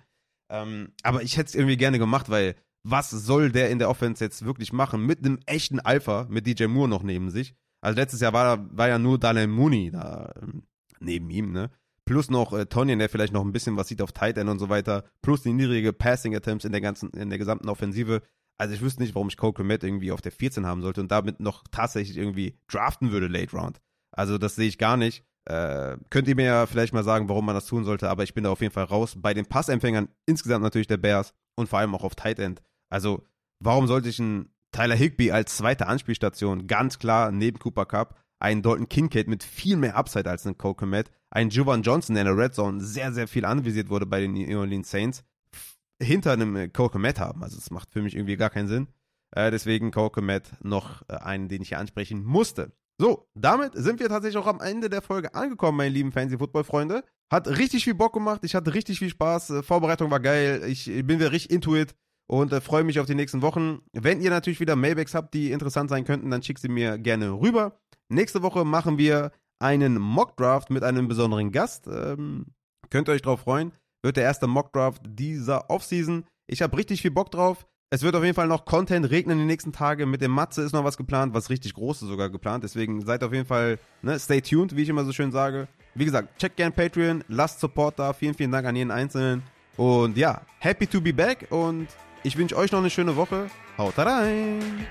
Ähm, aber ich hätte es irgendwie gerne gemacht, weil was soll der in der Offense jetzt wirklich machen? Mit einem echten Alpha, mit DJ Moore noch neben sich. Also letztes Jahr war, war ja nur Daniel Mooney da ähm, neben ihm, ne? Plus noch äh, Tonyan, der vielleicht noch ein bisschen was sieht auf Tight End und so weiter, plus die niedrige Passing Attempts in der ganzen, in der gesamten Offensive. Also ich wüsste nicht, warum ich Cole Komet irgendwie auf der 14 haben sollte und damit noch tatsächlich irgendwie draften würde Late Round. Also das sehe ich gar nicht. Äh, könnt ihr mir ja vielleicht mal sagen, warum man das tun sollte, aber ich bin da auf jeden Fall raus. Bei den Passempfängern insgesamt natürlich der Bears und vor allem auch auf Tight End. Also warum sollte ich einen Tyler Higby als zweite Anspielstation ganz klar neben Cooper Cup einen Dalton Kincaid mit viel mehr Upside als einen Cole Komet, einen Jovan Johnson, der in der Red Zone sehr, sehr viel anvisiert wurde bei den New Orleans Saints, hinter einem äh, Cole Komet haben. Also das macht für mich irgendwie gar keinen Sinn. Äh, deswegen Cole Komet noch äh, einen, den ich hier ansprechen musste. So, damit sind wir tatsächlich auch am Ende der Folge angekommen, meine lieben Fantasy-Football-Freunde. Hat richtig viel Bock gemacht, ich hatte richtig viel Spaß, äh, Vorbereitung war geil, ich bin wieder richtig into it und äh, freue mich auf die nächsten Wochen. Wenn ihr natürlich wieder Mailbacks habt, die interessant sein könnten, dann schickt sie mir gerne rüber. Nächste Woche machen wir einen Mockdraft mit einem besonderen Gast. Ähm, könnt ihr euch drauf freuen. Wird der erste Mockdraft dieser Offseason. Ich habe richtig viel Bock drauf. Es wird auf jeden Fall noch Content regnen die nächsten Tage. Mit dem Matze ist noch was geplant, was richtig Großes sogar geplant. Deswegen seid auf jeden Fall, ne, stay tuned, wie ich immer so schön sage. Wie gesagt, checkt gern Patreon, lasst Support da. Vielen, vielen Dank an jeden Einzelnen. Und ja, happy to be back und ich wünsche euch noch eine schöne Woche. Haut rein!